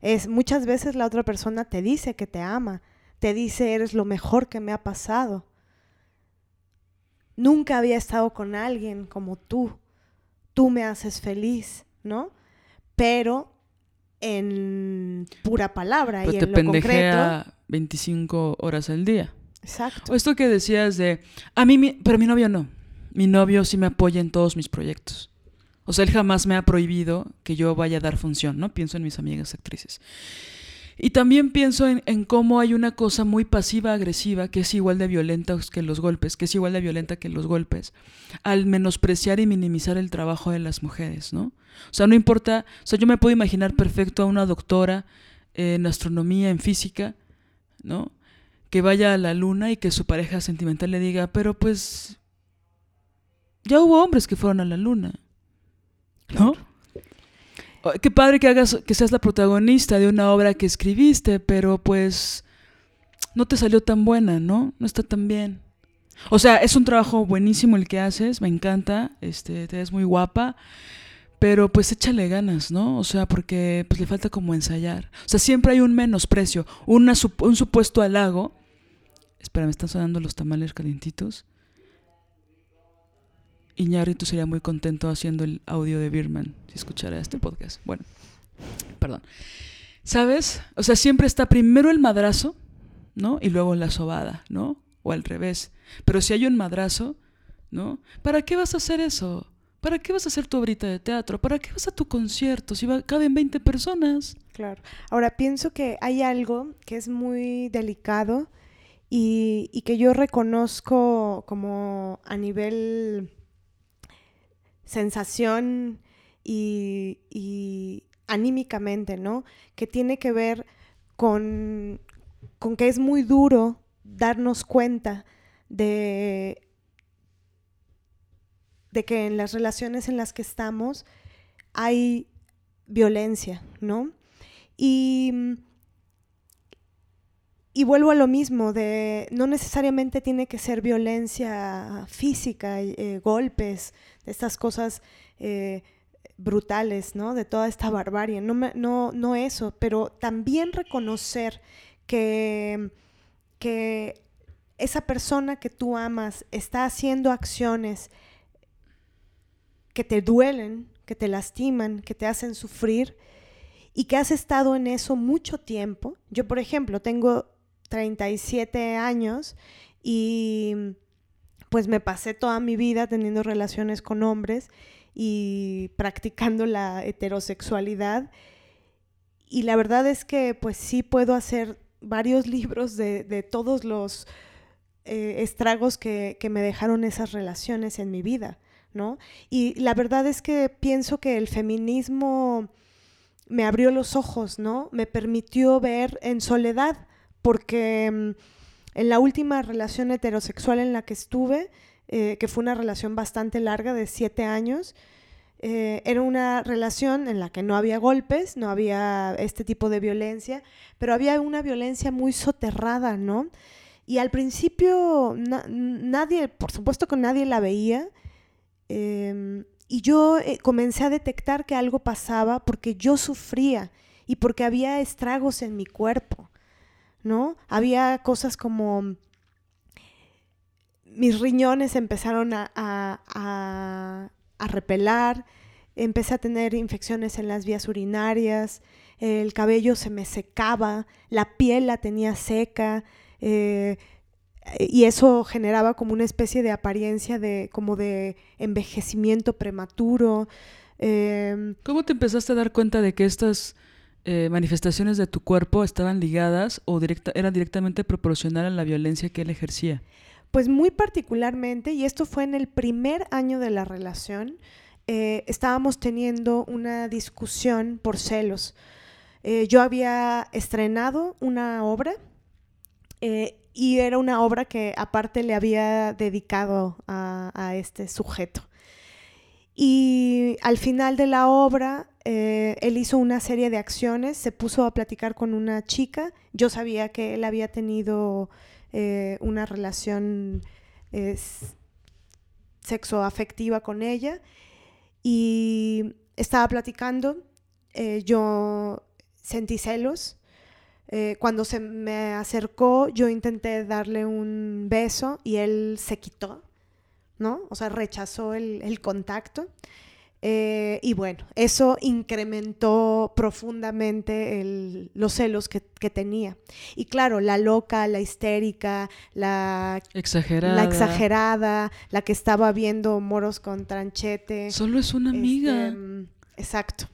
Speaker 2: Es, muchas veces la otra persona te dice que te ama, te dice eres lo mejor que me ha pasado. Nunca había estado con alguien como tú. Tú me haces feliz, ¿no? Pero en pura palabra y en lo concreto.
Speaker 1: 25 horas al día.
Speaker 2: Exacto.
Speaker 1: O esto que decías de, a mí, pero mi novio no. Mi novio sí me apoya en todos mis proyectos. O sea, él jamás me ha prohibido que yo vaya a dar función, ¿no? Pienso en mis amigas actrices. Y también pienso en, en, cómo hay una cosa muy pasiva-agresiva que es igual de violenta que los golpes, que es igual de violenta que los golpes, al menospreciar y minimizar el trabajo de las mujeres, ¿no? O sea, no importa, o sea, yo me puedo imaginar perfecto a una doctora en astronomía, en física, ¿no? Que vaya a la luna y que su pareja sentimental le diga, pero pues ya hubo hombres que fueron a la luna, ¿no? Qué padre que hagas, que seas la protagonista de una obra que escribiste, pero pues no te salió tan buena, ¿no? No está tan bien. O sea, es un trabajo buenísimo el que haces, me encanta, este, te ves muy guapa, pero pues échale ganas, ¿no? O sea, porque pues le falta como ensayar. O sea, siempre hay un menosprecio, un supuesto halago. Espera, me están sonando los tamales calientitos. Iñárritu sería muy contento haciendo el audio de Birman si escuchara este podcast. Bueno, perdón. ¿Sabes? O sea, siempre está primero el madrazo, ¿no? Y luego la sobada, ¿no? O al revés. Pero si hay un madrazo, ¿no? ¿Para qué vas a hacer eso? ¿Para qué vas a hacer tu obrita de teatro? ¿Para qué vas a tu concierto si caben 20 personas?
Speaker 2: Claro. Ahora, pienso que hay algo que es muy delicado y que yo reconozco como a nivel sensación y, anímicamente, ¿no? Que tiene que ver con, con que es muy duro darnos cuenta de, de que en las relaciones en las que estamos hay violencia, ¿no? Y y vuelvo a lo mismo, de no necesariamente tiene que ser violencia física, eh, golpes, estas cosas eh, brutales, ¿no? De toda esta barbarie. No, no, no eso, pero también reconocer que, que esa persona que tú amas está haciendo acciones que te duelen, que te lastiman, que te hacen sufrir y que has estado en eso mucho tiempo. Yo, por ejemplo, tengo 37 años y pues me pasé toda mi vida teniendo relaciones con hombres y practicando la heterosexualidad. Y la verdad es que pues sí puedo hacer varios *laughs* libros de, todos los eh, estragos que, que, me dejaron esas relaciones en mi vida, ¿no? Y la verdad es que pienso que el feminismo me abrió los ojos, ¿no? Me permitió ver en soledad porque mm, en la última relación heterosexual en la que estuve, eh, que fue una relación bastante larga de siete años, eh, era una relación en la que no había golpes, no había este tipo de violencia, pero había una violencia muy soterrada, ¿no? Y al principio nadie, por supuesto que nadie la veía, em, y yo eh, comencé a detectar que algo pasaba porque yo sufría y porque había estragos en mi cuerpo, ¿no? Había cosas como mis riñones empezaron a, a, a, repelar, empecé a tener infecciones en las vías urinarias, el cabello se me secaba, la piel la tenía seca, eh, y eso generaba como una especie de apariencia de como de envejecimiento prematuro.
Speaker 1: Em, ¿Cómo te empezaste a dar cuenta de que estas eh, manifestaciones de tu cuerpo estaban ligadas o directa, eran directamente proporcional a la violencia que él ejercía?
Speaker 2: Pues muy particularmente, y esto fue en el primer año de la relación, eh, estábamos teniendo una discusión por celos. Eh, yo había estrenado una obra y era una obra que aparte le había dedicado a, este sujeto. Y al final de la obra, eh, él hizo una serie de acciones, se puso a platicar con una chica, yo sabía que él había tenido eh, una relación sexoafectiva con ella y estaba platicando, eh, yo sentí celos eh, cuando se me acercó, yo intenté darle un beso y él se quitó, ¿no? O sea, rechazó el, contacto. Eh, y bueno, eso incrementó profundamente los celos que, tenía. Y claro, la loca, la histérica, la
Speaker 1: exagerada.
Speaker 2: la exagerada, la que estaba viendo moros con tranchete.
Speaker 1: Solo es una amiga.
Speaker 2: Este, exacto.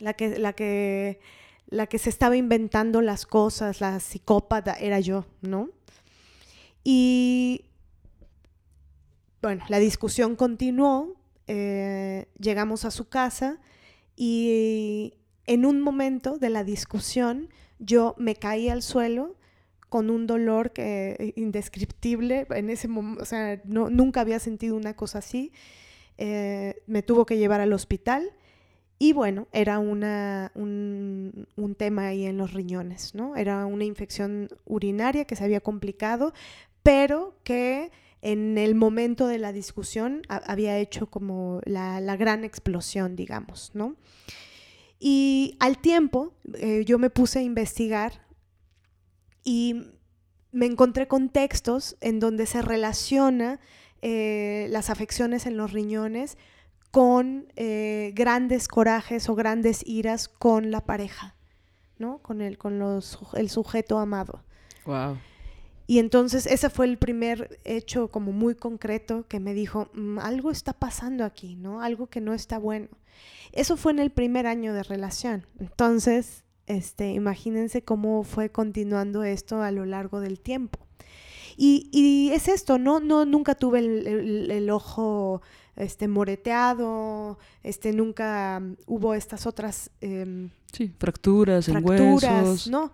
Speaker 2: La que, la que la que se estaba inventando las cosas, la psicópata, era yo, ¿no? Y bueno, la discusión continuó, eh, llegamos a su casa y en un momento de la discusión yo me caí al suelo con un dolor que indescriptible en ese momento, o sea, nunca había sentido una cosa así. Eh, me tuvo que llevar al hospital y bueno, era una, un, tema ahí en los riñones, ¿no? Era una infección urinaria que se había complicado, pero que en el momento de la discusión había hecho como la, gran explosión, digamos, ¿no? Y al tiempo eh, yo me puse a investigar y me encontré con textos en donde se relaciona eh, las afecciones en los riñones con eh, grandes corajes o grandes iras con la pareja, ¿no? Con el, con los, el sujeto amado.
Speaker 1: Wow.
Speaker 2: Y entonces ese fue el primer hecho como muy concreto que me dijo, mm, algo está pasando aquí, ¿no? Algo que no está bueno. Eso fue en el primer año de relación. Entonces, este, imagínense cómo fue continuando esto a lo largo del tiempo. Y, y es esto, ¿no? no nunca tuve el, el ojo este, moreteado, este, nunca hubo estas otras...
Speaker 1: Em, sí, fracturas, en huesos.
Speaker 2: ¿no?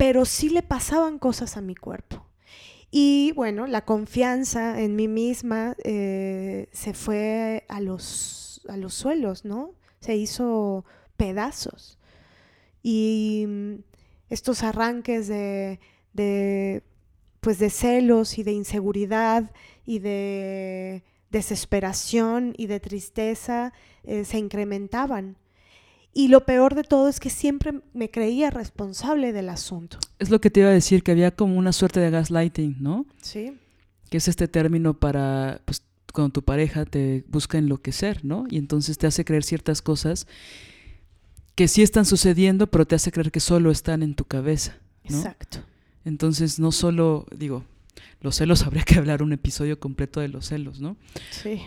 Speaker 2: Pero sí le pasaban cosas a mi cuerpo. Y bueno, la confianza en mí misma eh, se fue a los, a los suelos, ¿no? Se hizo pedazos. Y mm, estos arranques de, de, pues de celos y de inseguridad y de desesperación y de tristeza eh, se incrementaban. Y lo peor de todo es que siempre me creía responsable del asunto.
Speaker 1: Es lo que te iba a decir, que había como una suerte de gaslighting, ¿no?
Speaker 2: Sí.
Speaker 1: Que es este término para, pues, cuando tu pareja te busca enloquecer, ¿no? Y entonces te hace creer ciertas cosas que sí están sucediendo, pero te hace creer que solo están en tu cabeza. ¿no?
Speaker 2: Exacto.
Speaker 1: Entonces, no solo, digo, los celos, *laughs* habría que hablar un episodio completo de los celos, ¿no?
Speaker 2: Sí.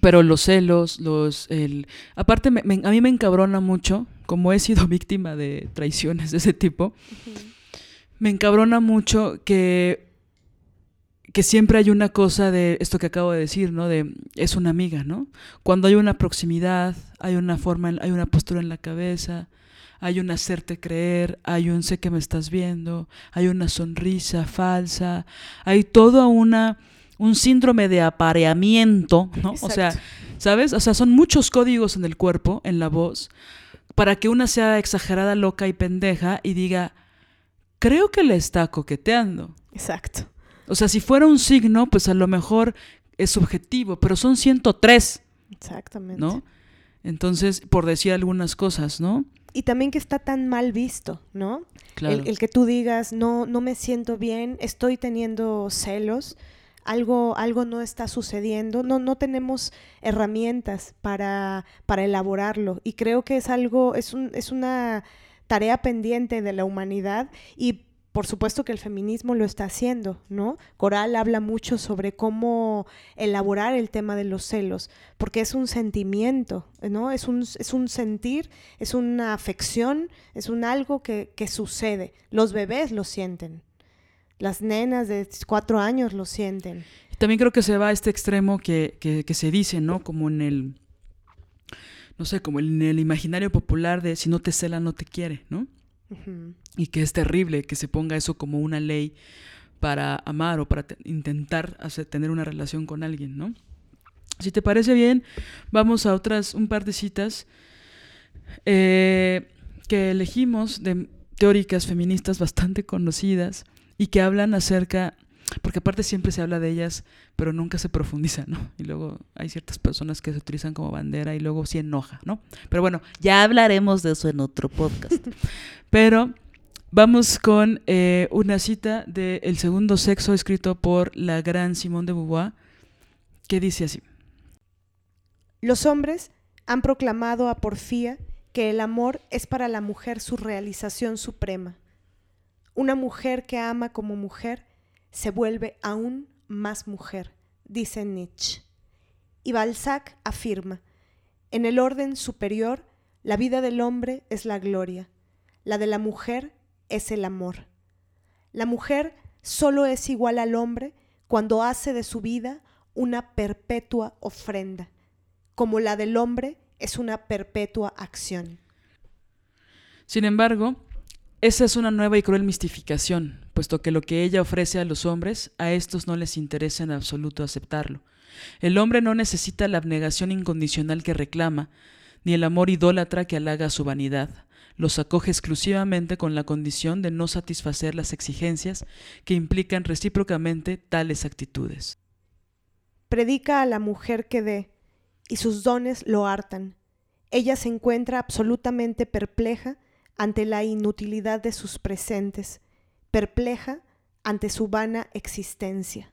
Speaker 1: Pero los celos, los... El, aparte, a mí me encabrona mucho, como he sido *laughs* víctima de traiciones de ese tipo, me encabrona mucho que, que siempre hay una cosa de esto que acabo de decir, ¿no? De es una amiga, ¿no? Cuando hay una proximidad, hay una forma, hay una postura en la cabeza, hay un hacerte creer, hay un sé que me estás viendo, hay una sonrisa falsa, hay todo una, un síndrome de apareamiento, ¿no? O sea, ¿sabes? O sea, son muchos códigos en el cuerpo, en la voz, para que una sea exagerada, loca y pendeja y diga, creo que le está coqueteando.
Speaker 2: Exacto.
Speaker 1: O sea, si fuera un signo, pues a lo mejor es subjetivo, pero son 103.
Speaker 2: Exactamente.
Speaker 1: ¿no? Entonces, por decir algunas cosas, ¿no?
Speaker 2: Y también que está tan mal visto, ¿no?
Speaker 1: Claro.
Speaker 2: El, el que tú digas, no, no me siento bien, estoy teniendo celos, algo, algo no está sucediendo, no, no tenemos herramientas para, para elaborarlo. Y creo que es algo, es, un, es una tarea pendiente de la humanidad y por supuesto que el feminismo lo está haciendo, ¿no? Coral habla mucho sobre cómo elaborar el tema de los celos, porque es un sentimiento, ¿no? Es un, es un sentir, es una afección, es un algo que, que sucede. Los bebés lo sienten, las nenas de cuatro años lo sienten.
Speaker 1: También creo que se va a este extremo que, que, que se dice, ¿no? Como en el, no sé, como en el imaginario popular de si no te cela, no te quiere, ¿no? Y que es terrible que se ponga eso como una ley para amar o para te- intentar hacer, tener una relación con alguien, ¿no? Si te parece bien, vamos a otras, un par de citas eh, que elegimos de teóricas feministas bastante conocidas y que hablan acerca, porque aparte siempre se habla de ellas, pero nunca se profundiza, ¿no? Y luego hay ciertas personas que se utilizan como bandera y luego sí enoja, ¿no? Pero bueno, ya hablaremos de eso en otro podcast. *laughs* Pero vamos con eh, una cita de El segundo sexo escrito por la gran Simone de Beauvoir, que dice así.
Speaker 2: Los hombres han proclamado a porfía que el amor es para la mujer su realización suprema. Una mujer que ama como mujer se vuelve aún más mujer, dice Nietzsche. Y Balzac afirma, en el orden superior, la vida del hombre es la gloria, la de la mujer es el amor. La mujer solo es igual al hombre cuando hace de su vida una perpetua ofrenda, como la del hombre es una perpetua acción.
Speaker 1: Sin embargo, esa es una nueva y cruel mistificación, puesto que lo que ella ofrece a los hombres, a estos no les interesa en absoluto aceptarlo. El hombre no necesita la abnegación incondicional que reclama, ni el amor idólatra que halaga su vanidad. Los acoge exclusivamente con la condición de no satisfacer las exigencias que implican recíprocamente tales actitudes.
Speaker 2: Predica a la mujer que dé, y sus dones lo hartan. Ella se encuentra absolutamente perpleja ante la inutilidad de sus presentes, perpleja ante su vana existencia.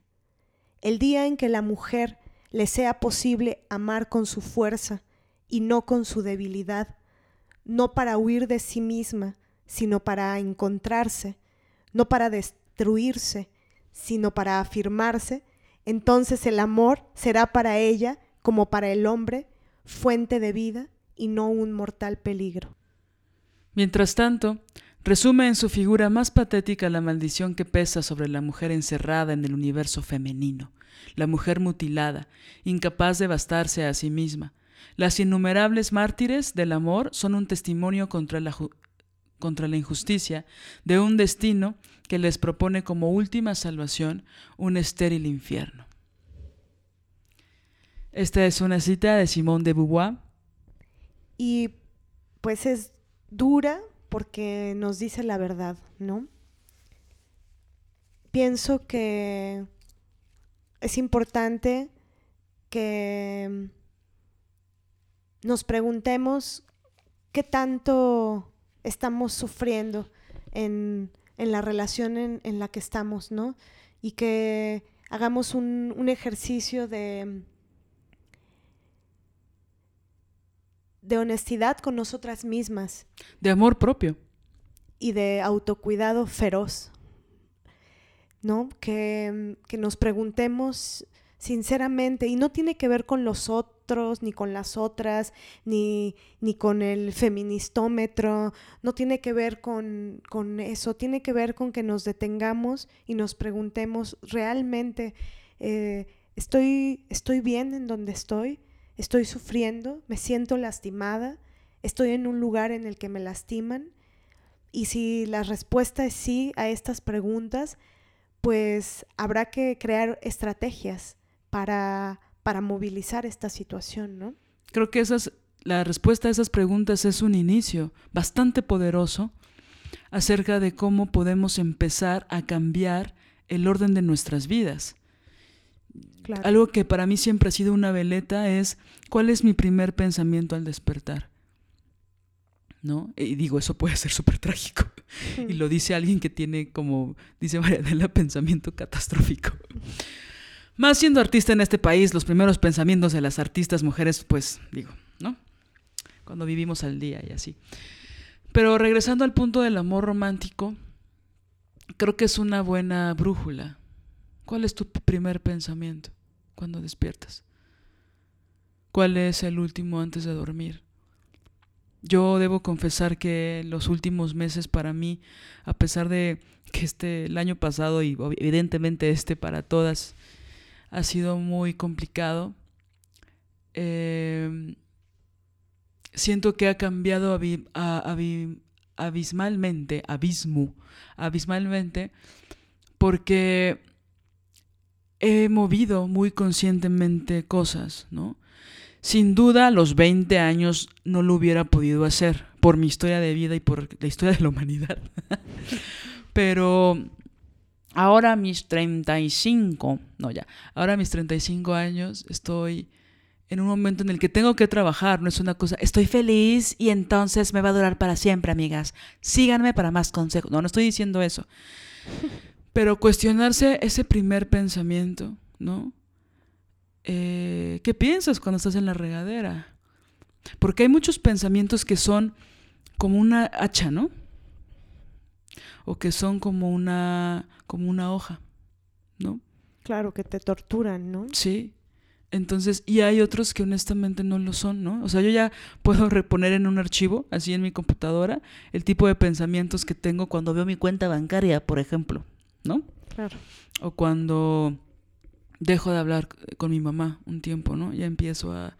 Speaker 2: El día en que la mujer le sea posible amar con su fuerza y no con su debilidad, no para huir de sí misma, sino para encontrarse, no para destruirse, sino para afirmarse, entonces el amor será para ella, como para el hombre, fuente de vida y no un mortal peligro.
Speaker 1: Mientras tanto, resume en su figura más patética la maldición que pesa sobre la mujer encerrada en el universo femenino, la mujer mutilada, incapaz de bastarse a sí misma. Las innumerables mártires del amor son un testimonio contra la, injusticia de un destino que les propone como última salvación un estéril infierno. Esta es una cita de Simone de Beauvoir.
Speaker 2: Y pues es dura porque nos dice la verdad, ¿no? Pienso que es importante que nos preguntemos qué tanto estamos sufriendo en, en la relación en, en la que estamos, ¿no? Y que hagamos un, un ejercicio de, de honestidad con nosotras mismas
Speaker 1: De amor propio.
Speaker 2: y de autocuidado feroz, ¿no? Que, que nos preguntemos sinceramente, y no tiene que ver con los otros, ni con las otras, ni, ni con el feministómetro, no tiene que ver con, con eso, tiene que ver con que nos detengamos y nos preguntemos realmente, eh, ¿estoy, ¿estoy bien en donde estoy? ¿Estoy sufriendo? ¿Me siento lastimada? ¿Estoy en un lugar en el que me lastiman? Y si la respuesta es sí a estas preguntas, pues habrá que crear estrategias para, para movilizar esta situación, ¿no?
Speaker 1: Creo que esas, la respuesta a esas preguntas es un inicio bastante poderoso acerca de cómo podemos empezar a cambiar el orden de nuestras vidas. Algo que para mí siempre ha sido una veleta es cuál es mi primer pensamiento al despertar. ¿No? Y digo, eso puede ser súper trágico. *laughs* Y lo dice alguien que tiene, como dice Marianela, pensamiento catastrófico. Más siendo artista en este país, los primeros pensamientos de las artistas mujeres, pues digo, ¿no? Cuando vivimos al día y así. Pero regresando al punto del amor romántico, creo que es una buena brújula. ¿Cuál es tu primer pensamiento cuando despiertas? ¿Cuál es el último antes de dormir? Yo debo confesar que los últimos meses para mí, a pesar de que este el año pasado y evidentemente este para todas ha sido muy complicado, eh, siento que ha cambiado abismalmente, abismo, abismalmente, porque he movido muy conscientemente cosas, ¿no? Sin duda, a los 20 años no lo hubiera podido hacer por mi historia de vida y por la historia de la humanidad. *laughs* Pero ahora a mis 35, no ya, ahora a mis 35 años estoy en un momento en el que tengo que trabajar, no es una cosa, estoy feliz y entonces me va a durar para siempre, amigas. Síganme para más consejos. No, no estoy diciendo eso. Pero cuestionarse ese primer pensamiento, ¿no? Eh, ¿Qué piensas cuando estás en la regadera? Porque hay muchos pensamientos que son como una hacha, ¿no? O que son como una, como una hoja, ¿no?
Speaker 2: Claro, que te torturan, ¿no?
Speaker 1: Sí. Entonces, y hay otros que honestamente no lo son, ¿no? O sea, yo ya puedo *laughs* reponer en un archivo, así en mi computadora, el tipo de pensamientos que tengo cuando veo mi cuenta bancaria, por ejemplo, ¿no?
Speaker 2: Claro.
Speaker 1: O cuando dejo de hablar con mi mamá un tiempo, ¿no? Ya empiezo a,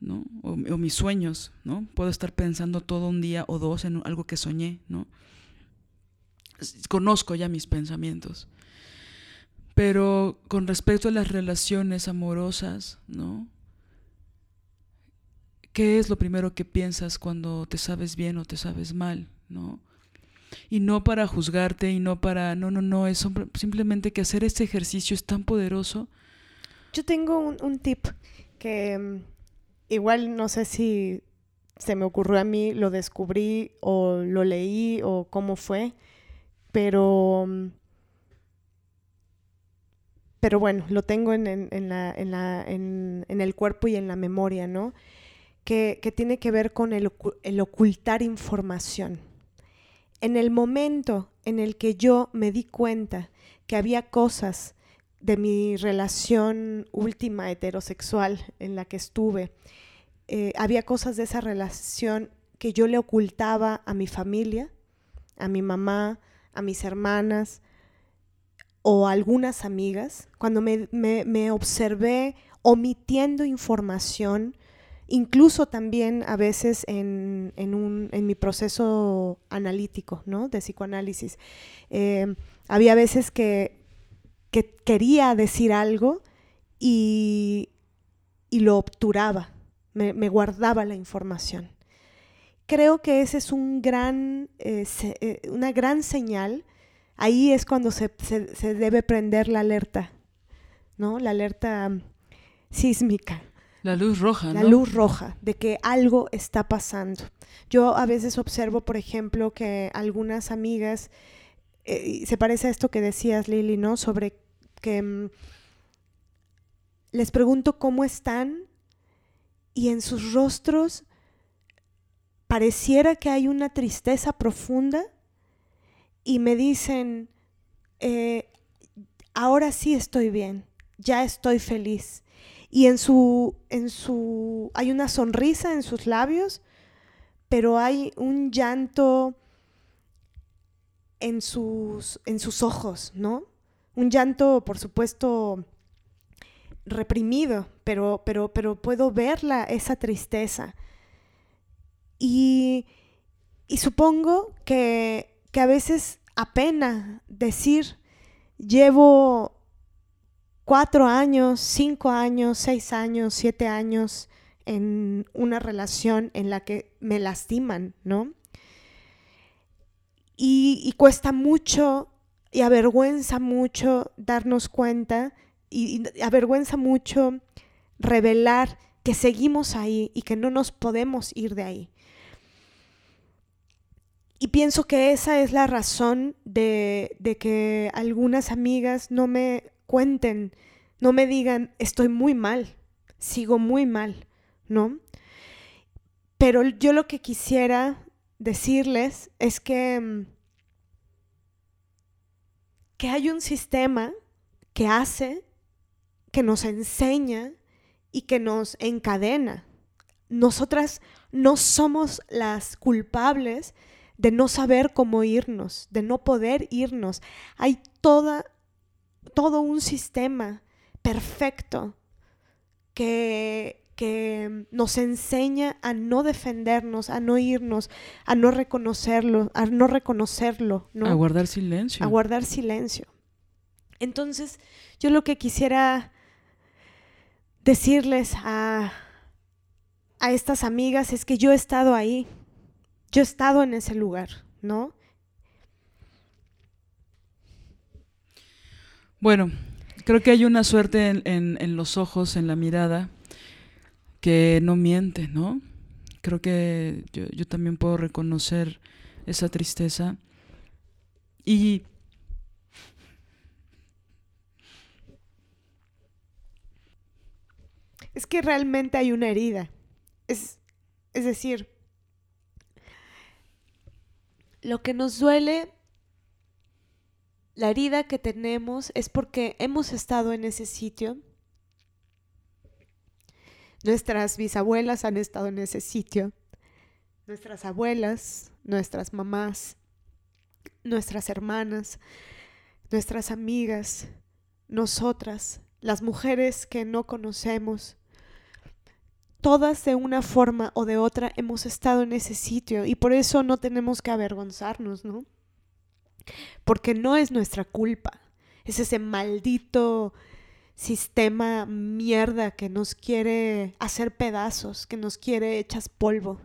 Speaker 1: ¿no? O, o mis sueños, ¿no? Puedo estar pensando todo un día o dos en algo que soñé, ¿no? Conozco ya mis pensamientos. Pero con respecto a las relaciones amorosas, ¿no? ¿Qué es lo primero que piensas cuando te sabes bien o te sabes mal, ¿no? Y no para juzgarte y no para, no, no, no, es simplemente que hacer este ejercicio es tan poderoso.
Speaker 2: Yo tengo un, tip que mm, igual no sé si se me ocurrió a mí, lo descubrí o lo leí o cómo fue, pero mm, pero bueno, lo tengo en, el cuerpo y en la memoria, ¿no? Que, tiene que ver con el, ocultar información. En el momento en el que yo me di cuenta que había cosas de mi relación última heterosexual en la que estuve, eh, había cosas de esa relación que yo le ocultaba a mi familia, a mi mamá, a mis hermanas, o algunas amigas, cuando me, observé omitiendo información, incluso también a veces en, mi proceso analítico, ¿no? De psicoanálisis. Eh, había veces que, quería decir algo y, lo obturaba, me, guardaba la información. Creo que ese es un gran, eh, eh, una gran señal ahí es cuando se, debe prender la alerta, ¿no? La alerta sísmica.
Speaker 1: La luz roja,
Speaker 2: La luz roja de que algo está pasando. Yo a veces observo, por ejemplo, que algunas amigas, eh, se parece a esto que decías, Lili, ¿no? Sobre que mm, les pregunto cómo están y en sus rostros pareciera que hay una tristeza profunda y me dicen, eh, ahora sí estoy bien, ya estoy feliz. Y en su, en su, hay una sonrisa en sus labios, pero hay un llanto en sus, en sus ojos, ¿no? Un llanto, por supuesto, reprimido, pero, pero, pero puedo verla, esa tristeza. Y, y supongo que que a veces apena decir, llevo cuatro años, cinco años, seis años, siete años en una relación en la que me lastiman, ¿no? Y, cuesta mucho y avergüenza mucho darnos cuenta y, y avergüenza mucho revelar que seguimos ahí y que no nos podemos ir de ahí. Y pienso que esa es la razón de, de, que algunas amigas no me cuenten, no me digan, estoy muy mal, sigo muy mal, ¿no? Pero yo lo que quisiera decirles es que, mm, que hay un sistema que hace, que nos enseña y que nos encadena. Nosotras no somos las culpables de no saber cómo irnos, de no poder irnos. Hay toda, todo un sistema perfecto que, que nos enseña a no defendernos, a no irnos, a no reconocerlo, a no reconocerlo, ¿no?
Speaker 1: A guardar silencio.
Speaker 2: A guardar silencio. Entonces, yo lo que quisiera decirles a, a estas amigas es que yo he estado ahí, yo he estado en ese lugar, ¿no?
Speaker 1: Bueno, creo que hay una suerte en, en, los ojos, en la mirada, que no miente, ¿no? Creo que yo, yo también puedo reconocer esa tristeza. Y
Speaker 2: es que realmente hay una herida. Es, es decir, lo que nos duele, la herida que tenemos es porque hemos estado en ese sitio. Nuestras bisabuelas han estado en ese sitio. Nuestras abuelas, nuestras mamás, nuestras hermanas, nuestras amigas, nosotras, las mujeres que no conocemos todas de una forma o de otra hemos estado en ese sitio y por eso no tenemos que avergonzarnos, ¿no? Porque no es nuestra culpa, es ese maldito sistema mierda que nos quiere hacer pedazos, que nos quiere hechas polvo.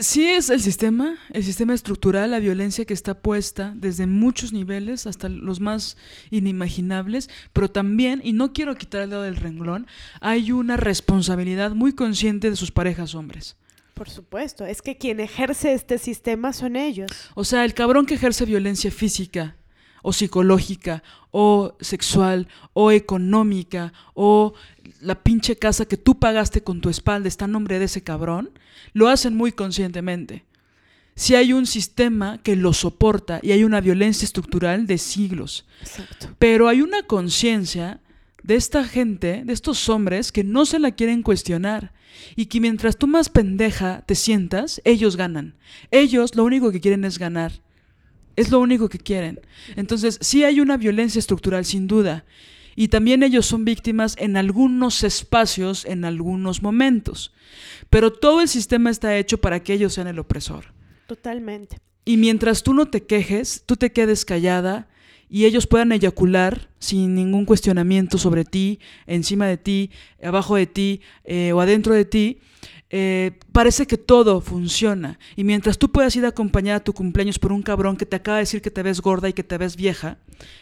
Speaker 1: Sí es el sistema, el sistema estructural, la violencia que está puesta desde muchos niveles hasta los más inimaginables, pero también, y no quiero quitar el del renglón, hay una responsabilidad muy consciente de sus parejas hombres.
Speaker 2: Por supuesto, es que quien ejerce este sistema son ellos.
Speaker 1: O sea, el cabrón que ejerce violencia física o psicológica o sexual o económica o la pinche casa que tú pagaste con tu espalda está en nombre de ese cabrón, lo hacen muy conscientemente. Si hay un sistema que lo soporta y hay una violencia estructural de siglos.
Speaker 2: Exacto.
Speaker 1: Pero hay una conciencia de esta gente, de estos hombres, que no se la quieren cuestionar. Y que mientras tú más pendeja te sientas, ellos ganan. Ellos lo único que quieren es ganar. Es lo único que quieren. Entonces, sí hay una violencia estructural, sin duda. Y también ellos son víctimas en algunos espacios, en algunos momentos. Pero todo el sistema está hecho para que ellos sean el opresor.
Speaker 2: Totalmente.
Speaker 1: Y mientras tú no te quejes, tú te quedes callada y ellos puedan eyacular sin ningún cuestionamiento sobre ti, encima de ti, abajo de ti eh, o adentro de ti, eh, parece que todo funciona. Y mientras tú puedas ir acompañada a tu cumpleaños por un cabrón que te acaba de decir que te ves gorda y que te ves vieja,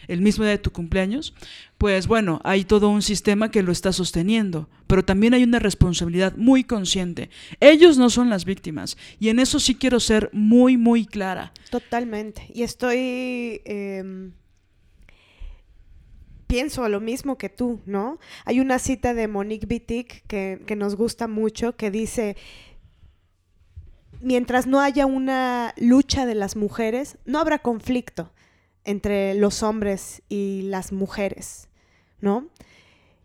Speaker 1: el mismo día de tu cumpleaños, pues bueno, hay todo un sistema que lo está sosteniendo. Pero también hay una responsabilidad muy consciente. Ellos no son las víctimas. Y en eso sí quiero ser muy, muy clara.
Speaker 2: Totalmente. Y estoy... Eh pienso lo mismo que tú, ¿no? Hay una cita de Monique Wittig que, que nos gusta mucho que dice, mientras no haya una lucha de las mujeres, no habrá conflicto entre los hombres y las mujeres, ¿no?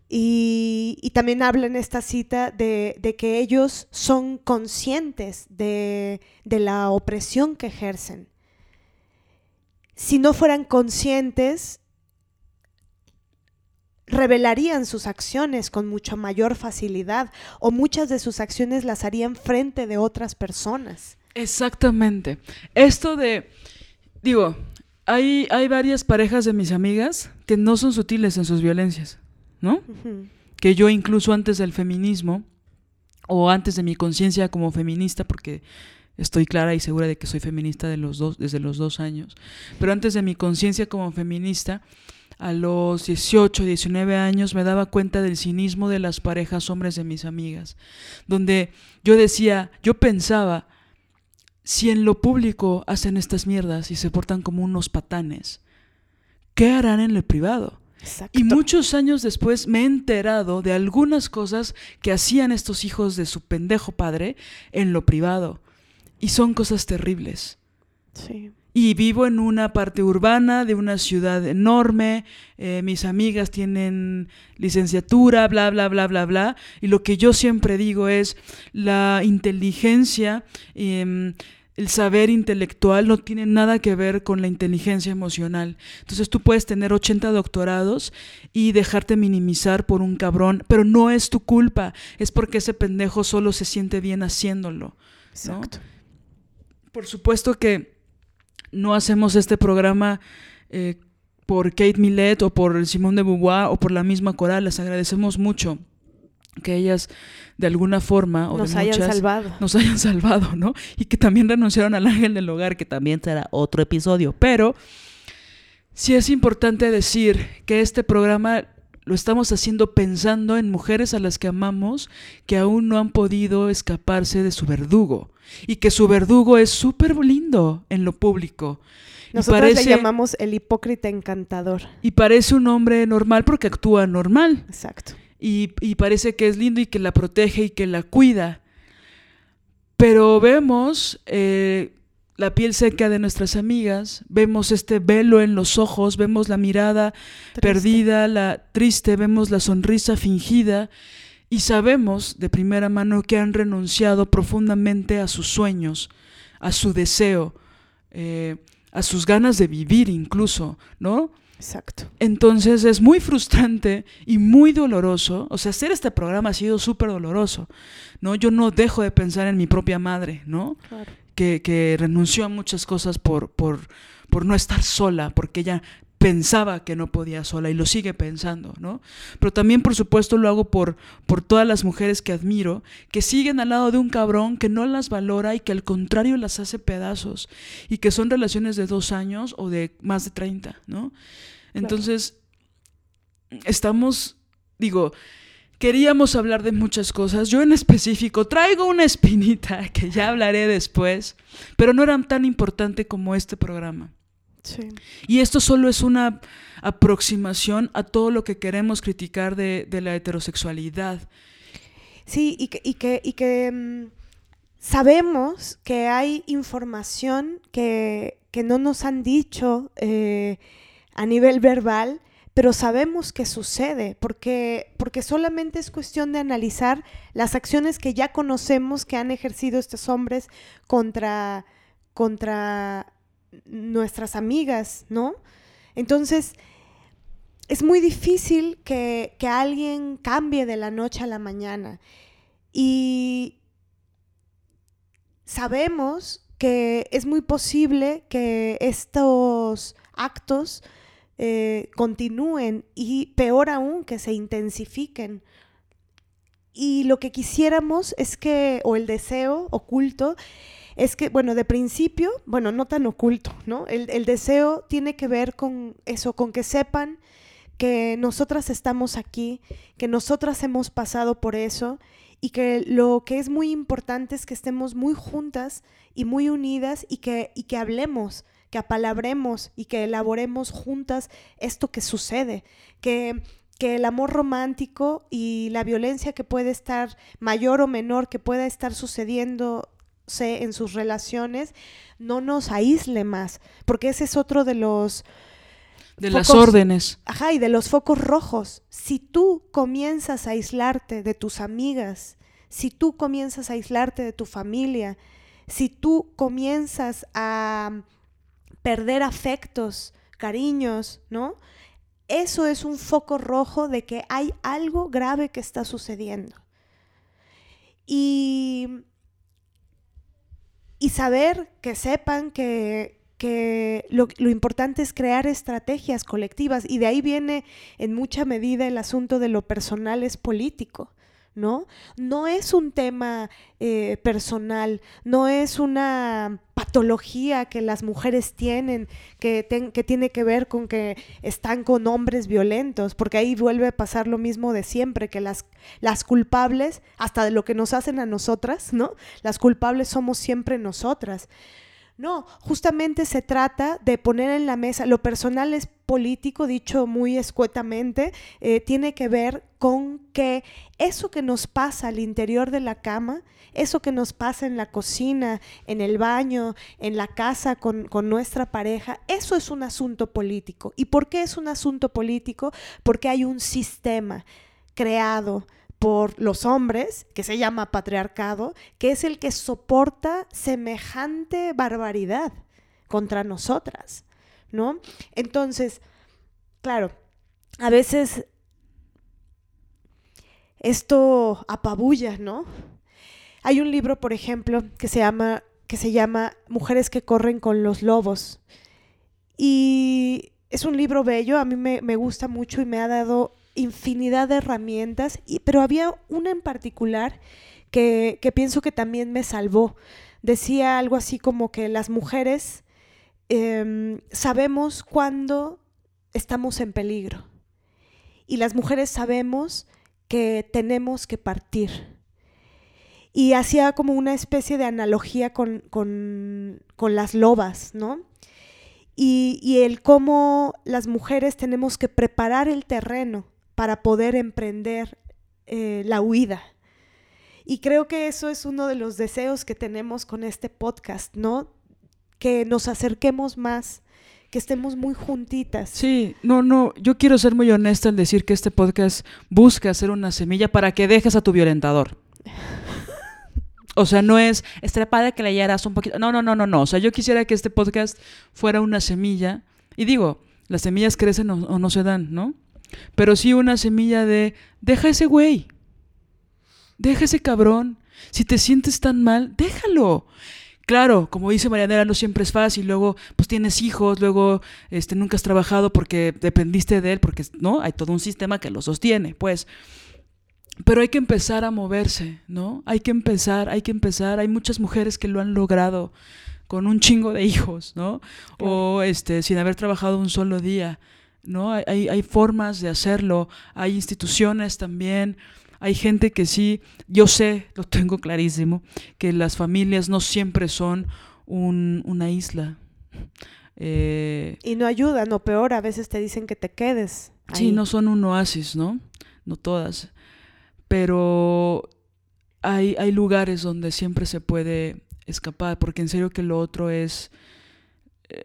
Speaker 2: Y, también habla en esta cita de, de que ellos son conscientes de, de, la opresión que ejercen. Si no fueran conscientes, revelarían sus acciones con mucha mayor facilidad o muchas de sus acciones las harían frente de otras personas.
Speaker 1: Exactamente. Esto de, digo, hay, hay varias parejas de mis amigas que no son sutiles en sus violencias, ¿no? Uh -huh. Que yo incluso antes del feminismo o antes de mi conciencia como feminista, porque estoy clara y segura de que soy feminista de los dos, desde los dos años, pero antes de mi conciencia como feminista, a los 18, 19 años me daba cuenta del cinismo de las parejas hombres de mis amigas, donde yo decía, yo pensaba, si en lo público hacen estas mierdas y se portan como unos patanes, ¿qué harán en lo privado?
Speaker 2: Exacto.
Speaker 1: Y muchos años después me he enterado de algunas cosas que hacían estos hijos de su pendejo padre en lo privado. Y son cosas terribles.
Speaker 2: Sí.
Speaker 1: Y vivo en una parte urbana de una ciudad enorme, eh, mis amigas tienen licenciatura, bla, bla, bla, bla, bla. Y lo que yo siempre digo es la inteligencia, em, el saber intelectual no tiene nada que ver con la inteligencia emocional. Entonces tú puedes tener 80 doctorados y dejarte minimizar por un cabrón, pero no es tu culpa, es porque ese pendejo solo se siente bien haciéndolo. ¿no?
Speaker 2: Exacto.
Speaker 1: Por supuesto que no hacemos este programa eh, por Kate Millet o por Simone de Beauvoir o por la misma coral. Les agradecemos mucho que ellas de alguna forma o
Speaker 2: Nos
Speaker 1: de
Speaker 2: hayan
Speaker 1: muchas
Speaker 2: salvado.
Speaker 1: nos hayan *laughs* salvado, ¿no? Y que también renunciaron al ángel del hogar, que también será otro episodio. Pero sí es importante decir que este programa lo estamos haciendo pensando en mujeres a las que amamos que aún no han podido escaparse de su verdugo y que su verdugo es súper lindo en lo público. Y
Speaker 2: Nosotros
Speaker 1: parece,
Speaker 2: le llamamos el hipócrita encantador.
Speaker 1: y parece un hombre normal porque actúa normal
Speaker 2: Exacto.
Speaker 1: y, y parece que es lindo y que la protege y que la cuida. Pero vemos eh, la piel seca de nuestras amigas, vemos este velo en los ojos, vemos la mirada
Speaker 2: Triste.
Speaker 1: perdida, la triste, vemos la sonrisa fingida y sabemos de primera mano que han renunciado profundamente a sus sueños, a su deseo, eh, a sus ganas de vivir incluso, ¿no?
Speaker 2: Exacto.
Speaker 1: Entonces es muy frustrante y muy doloroso. O sea, hacer este programa ha sido súper doloroso, ¿no? Yo no dejo de pensar en mi propia madre, ¿no?
Speaker 2: Claro.
Speaker 1: Que, que renunció a muchas cosas por, por, por no estar sola, porque ella pensaba que no podía sola y lo sigue pensando, ¿no? Pero también, por supuesto, lo hago por, por todas las mujeres que admiro, que siguen al lado de un cabrón que no las valora y que al contrario las hace pedazos y que son relaciones de dos años o de más de 30, ¿no? Entonces, estamos, digo, queríamos hablar de muchas cosas. Yo en específico traigo una espinita *laughs* que ya hablaré después, pero no era tan importante como este programa.
Speaker 2: Sí.
Speaker 1: Y esto solo es una aproximación a todo lo que queremos criticar de, de la heterosexualidad.
Speaker 2: Sí, y que, y que, y que mm, sabemos que hay información que, que no nos han dicho eh, a nivel verbal, pero sabemos que sucede, porque, porque solamente es cuestión de analizar las acciones que ya conocemos que han ejercido estos hombres contra, contra nuestras amigas, ¿no? Entonces, es muy difícil que, que alguien cambie de la noche a la mañana. Y sabemos que es muy posible que estos actos eh, continúen y peor aún que se intensifiquen. Y lo que quisiéramos es que, o el deseo oculto, es que, bueno, de principio, bueno, no tan oculto, ¿no? El, el deseo tiene que ver con eso, con que sepan que nosotras estamos aquí, que nosotras hemos pasado por eso y que lo que es muy importante es que estemos muy juntas y muy unidas y que, y que hablemos, que apalabremos y que elaboremos juntas esto que sucede, que, que el amor romántico y la violencia que puede estar mayor o menor, que pueda estar sucediendo en sus relaciones, no nos aísle más, porque ese es otro de los
Speaker 1: De las órdenes.
Speaker 2: Ajá, y de los focos rojos. Si tú comienzas a aislarte de tus amigas, si tú comienzas a aislarte de tu familia, si tú comienzas a perder afectos, cariños, ¿no? Eso es un foco rojo de que hay algo grave que está sucediendo. Y, y saber, que sepan que, que lo, lo, importante es crear estrategias colectivas y de ahí viene en mucha medida el asunto de lo personal es político. ¿No? No es un tema eh, personal, no es una patología que las mujeres tienen, que, que tiene que ver con que están con hombres violentos, porque ahí vuelve a pasar lo mismo de siempre, que las, las culpables, hasta de lo que nos hacen a nosotras, ¿no? Las culpables somos siempre nosotras. No, justamente se trata de poner en la mesa, lo personal es político, dicho muy escuetamente, eh, tiene que ver con que eso que nos pasa al interior de la cama, eso que nos pasa en la cocina, en el baño, en la casa con, con nuestra pareja, eso es un asunto político. ¿Y por qué es un asunto político? Porque hay un sistema creado por los hombres, que se llama patriarcado, que es el que soporta semejante barbaridad contra nosotras, ¿no? Entonces, claro, a veces esto apabulla, ¿no? Hay un libro, por ejemplo, que se llama, que se llama Mujeres que corren con los lobos. Y es un libro bello, a mí me, me gusta mucho y me ha dado infinidad de herramientas, y, pero había una en particular que, pienso que también me salvó. Decía algo así como que las mujeres em, sabemos cuándo estamos en peligro y las mujeres sabemos que tenemos que partir. Y hacía como una especie de analogía con, con, las lobas, ¿no? Y, el cómo las mujeres tenemos que preparar el terreno para poder emprender eh, la huida. Y creo que eso es uno de los deseos que tenemos con este podcast, ¿no? Que nos acerquemos más, que estemos muy juntitas.
Speaker 1: Sí, no, no, yo quiero ser muy honesta al decir que este podcast busca hacer una semilla para que dejes a tu violentador. O sea, no es, estaría padre que leyeras un poquito. No, no, no, no, no. O sea, yo quisiera que este podcast fuera una semilla. Y digo, las semillas crecen o no se dan, ¿no? Pero sí una semilla de, deja ese güey, deja ese cabrón. Si te sientes tan mal, déjalo. Claro, como dice Marianela, no siempre es fácil. Luego, pues tienes hijos, luego este, nunca has trabajado porque dependiste de él, porque no, hay todo un sistema que lo sostiene, pues. Pero hay que empezar a moverse, ¿no? Hay que empezar, hay que empezar. Hay muchas mujeres que lo han logrado con un chingo de hijos, ¿no? O este, sin haber trabajado un solo día. ¿No? Hay, hay formas de hacerlo, hay instituciones también, hay gente que sí, yo sé, lo *laughs* tengo clarísimo, que las familias no siempre son una isla.
Speaker 2: Eh, y no ayudan, o peor, a veces te dicen que te quedes.
Speaker 1: Sí, no son un oasis, ¿no? No todas. Pero hay, hay lugares donde siempre se puede escapar, porque en serio que lo otro es eh,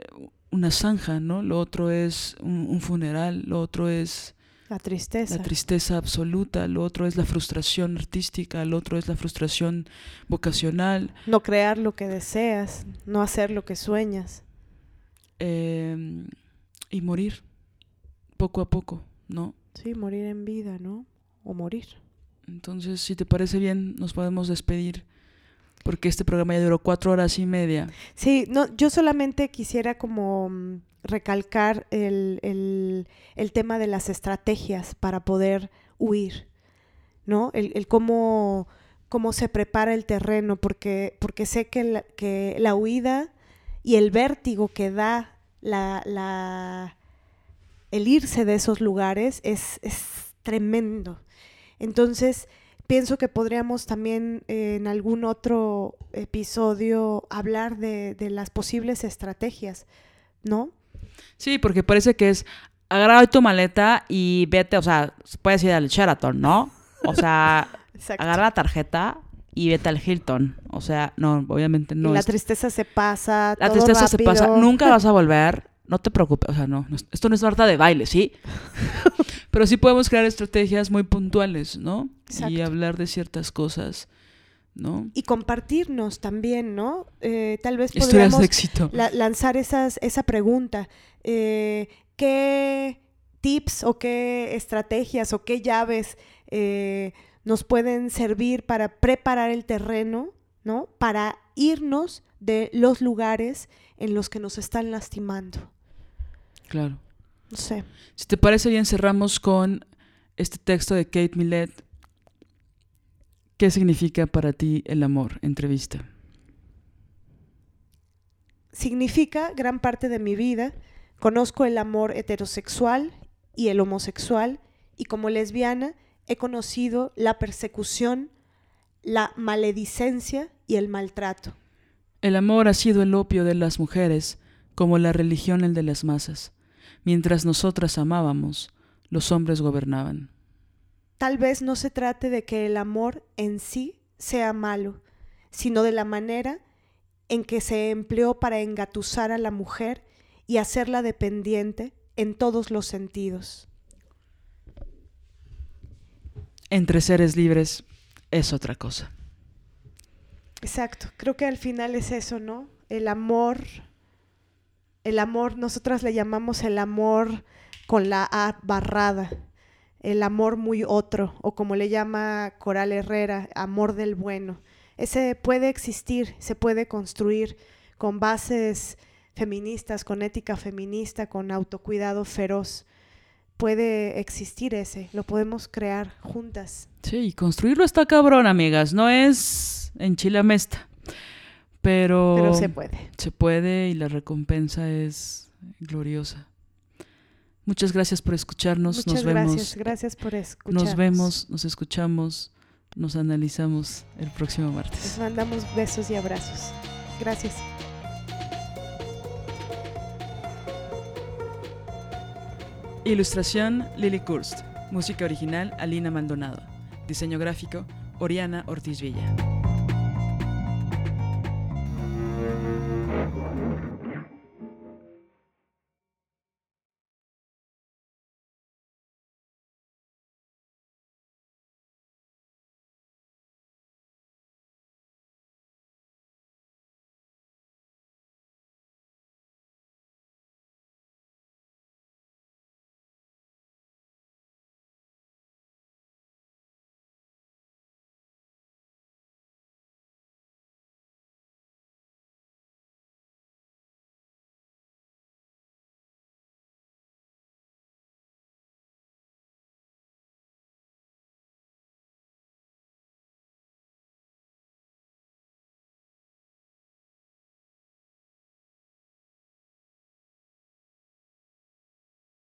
Speaker 1: una zanja, ¿no? Lo otro es un, funeral, lo otro es...
Speaker 2: La tristeza.
Speaker 1: La tristeza absoluta, lo otro es la frustración artística, lo otro es la frustración vocacional.
Speaker 2: No crear lo que deseas, no hacer lo que sueñas.
Speaker 1: Em, y morir, poco a poco, ¿no?
Speaker 2: Sí, morir en vida, ¿no? O morir.
Speaker 1: Entonces, si te parece bien, nos podemos despedir porque este programa ya duró cuatro horas y media.
Speaker 2: Sí, no, yo solamente quisiera como mm, recalcar el, tema de las estrategias para poder huir, ¿no? El, cómo, cómo, se prepara el terreno, porque, porque sé que la, que la huida y el vértigo que da la, la, el irse de esos lugares es, es tremendo. Entonces, pienso que podríamos también eh, en algún otro episodio hablar de, las posibles estrategias, ¿no?
Speaker 1: Sí, porque parece que es agarra tu maleta y vete, o sea, puedes ir al Sheraton, ¿no? O sea, *laughs* agarra la tarjeta y vete al Hilton. O sea, no, obviamente no.
Speaker 2: Y la tristeza se pasa.
Speaker 1: La tristeza se pasa. Nunca vas a volver. No te preocupes. O sea, no. Esto no es harta de baile, ¿sí? *laughs* Pero sí podemos crear estrategias muy puntuales, ¿no? Y hablar de ciertas cosas, ¿no?
Speaker 2: Y compartirnos también, ¿no? Eh, tal vez podríamos lanzar esas, esa pregunta. Eh, ¿Qué tips o qué estrategias o qué llaves eh, nos pueden servir para preparar el terreno, ¿no? Para irnos de los lugares en los que nos están lastimando.
Speaker 1: Claro.
Speaker 2: No sé.
Speaker 1: Si te parece bien, cerramos con este texto de Kate Millett. ¿Qué significa para ti el amor? Entrevista.
Speaker 2: significa gran parte de mi vida. Conozco el amor heterosexual y el homosexual y como lesbiana he conocido la persecución, la maledicencia y el maltrato.
Speaker 1: El amor ha sido el opio de las mujeres, como la religión el de las masas. Mientras nosotras amábamos, los hombres gobernaban.
Speaker 2: Tal vez no se trate de que el amor en sí sea malo, sino de la manera en que se empleó para engatusar a la mujer y hacerla dependiente en todos los sentidos.
Speaker 1: Entre seres libres es otra cosa.
Speaker 2: Exacto, creo que al final es eso, ¿no? El amor, el amor, nosotras le llamamos el amor con la A barrada, el amor muy otro, o como le llama Coral Herrera, amor del bueno. Ese puede existir, se puede construir con bases feministas, con ética feminista, con autocuidado feroz. Puede existir ese, lo podemos crear juntas.
Speaker 1: Sí, construirlo está cabrón, amigas, no es en Chilamesta. Pero,
Speaker 2: Pero se puede.
Speaker 1: Se puede y la recompensa es gloriosa. Muchas gracias por escucharnos.
Speaker 2: Muchas
Speaker 1: nos vemos.
Speaker 2: gracias, gracias por escucharnos.
Speaker 1: Nos vemos, nos escuchamos, nos analizamos el próximo martes.
Speaker 2: Les mandamos besos y abrazos. Gracias.
Speaker 1: Ilustración Lily Kurst. Música original Alina Maldonado. Diseño gráfico Oriana Ortiz Villa.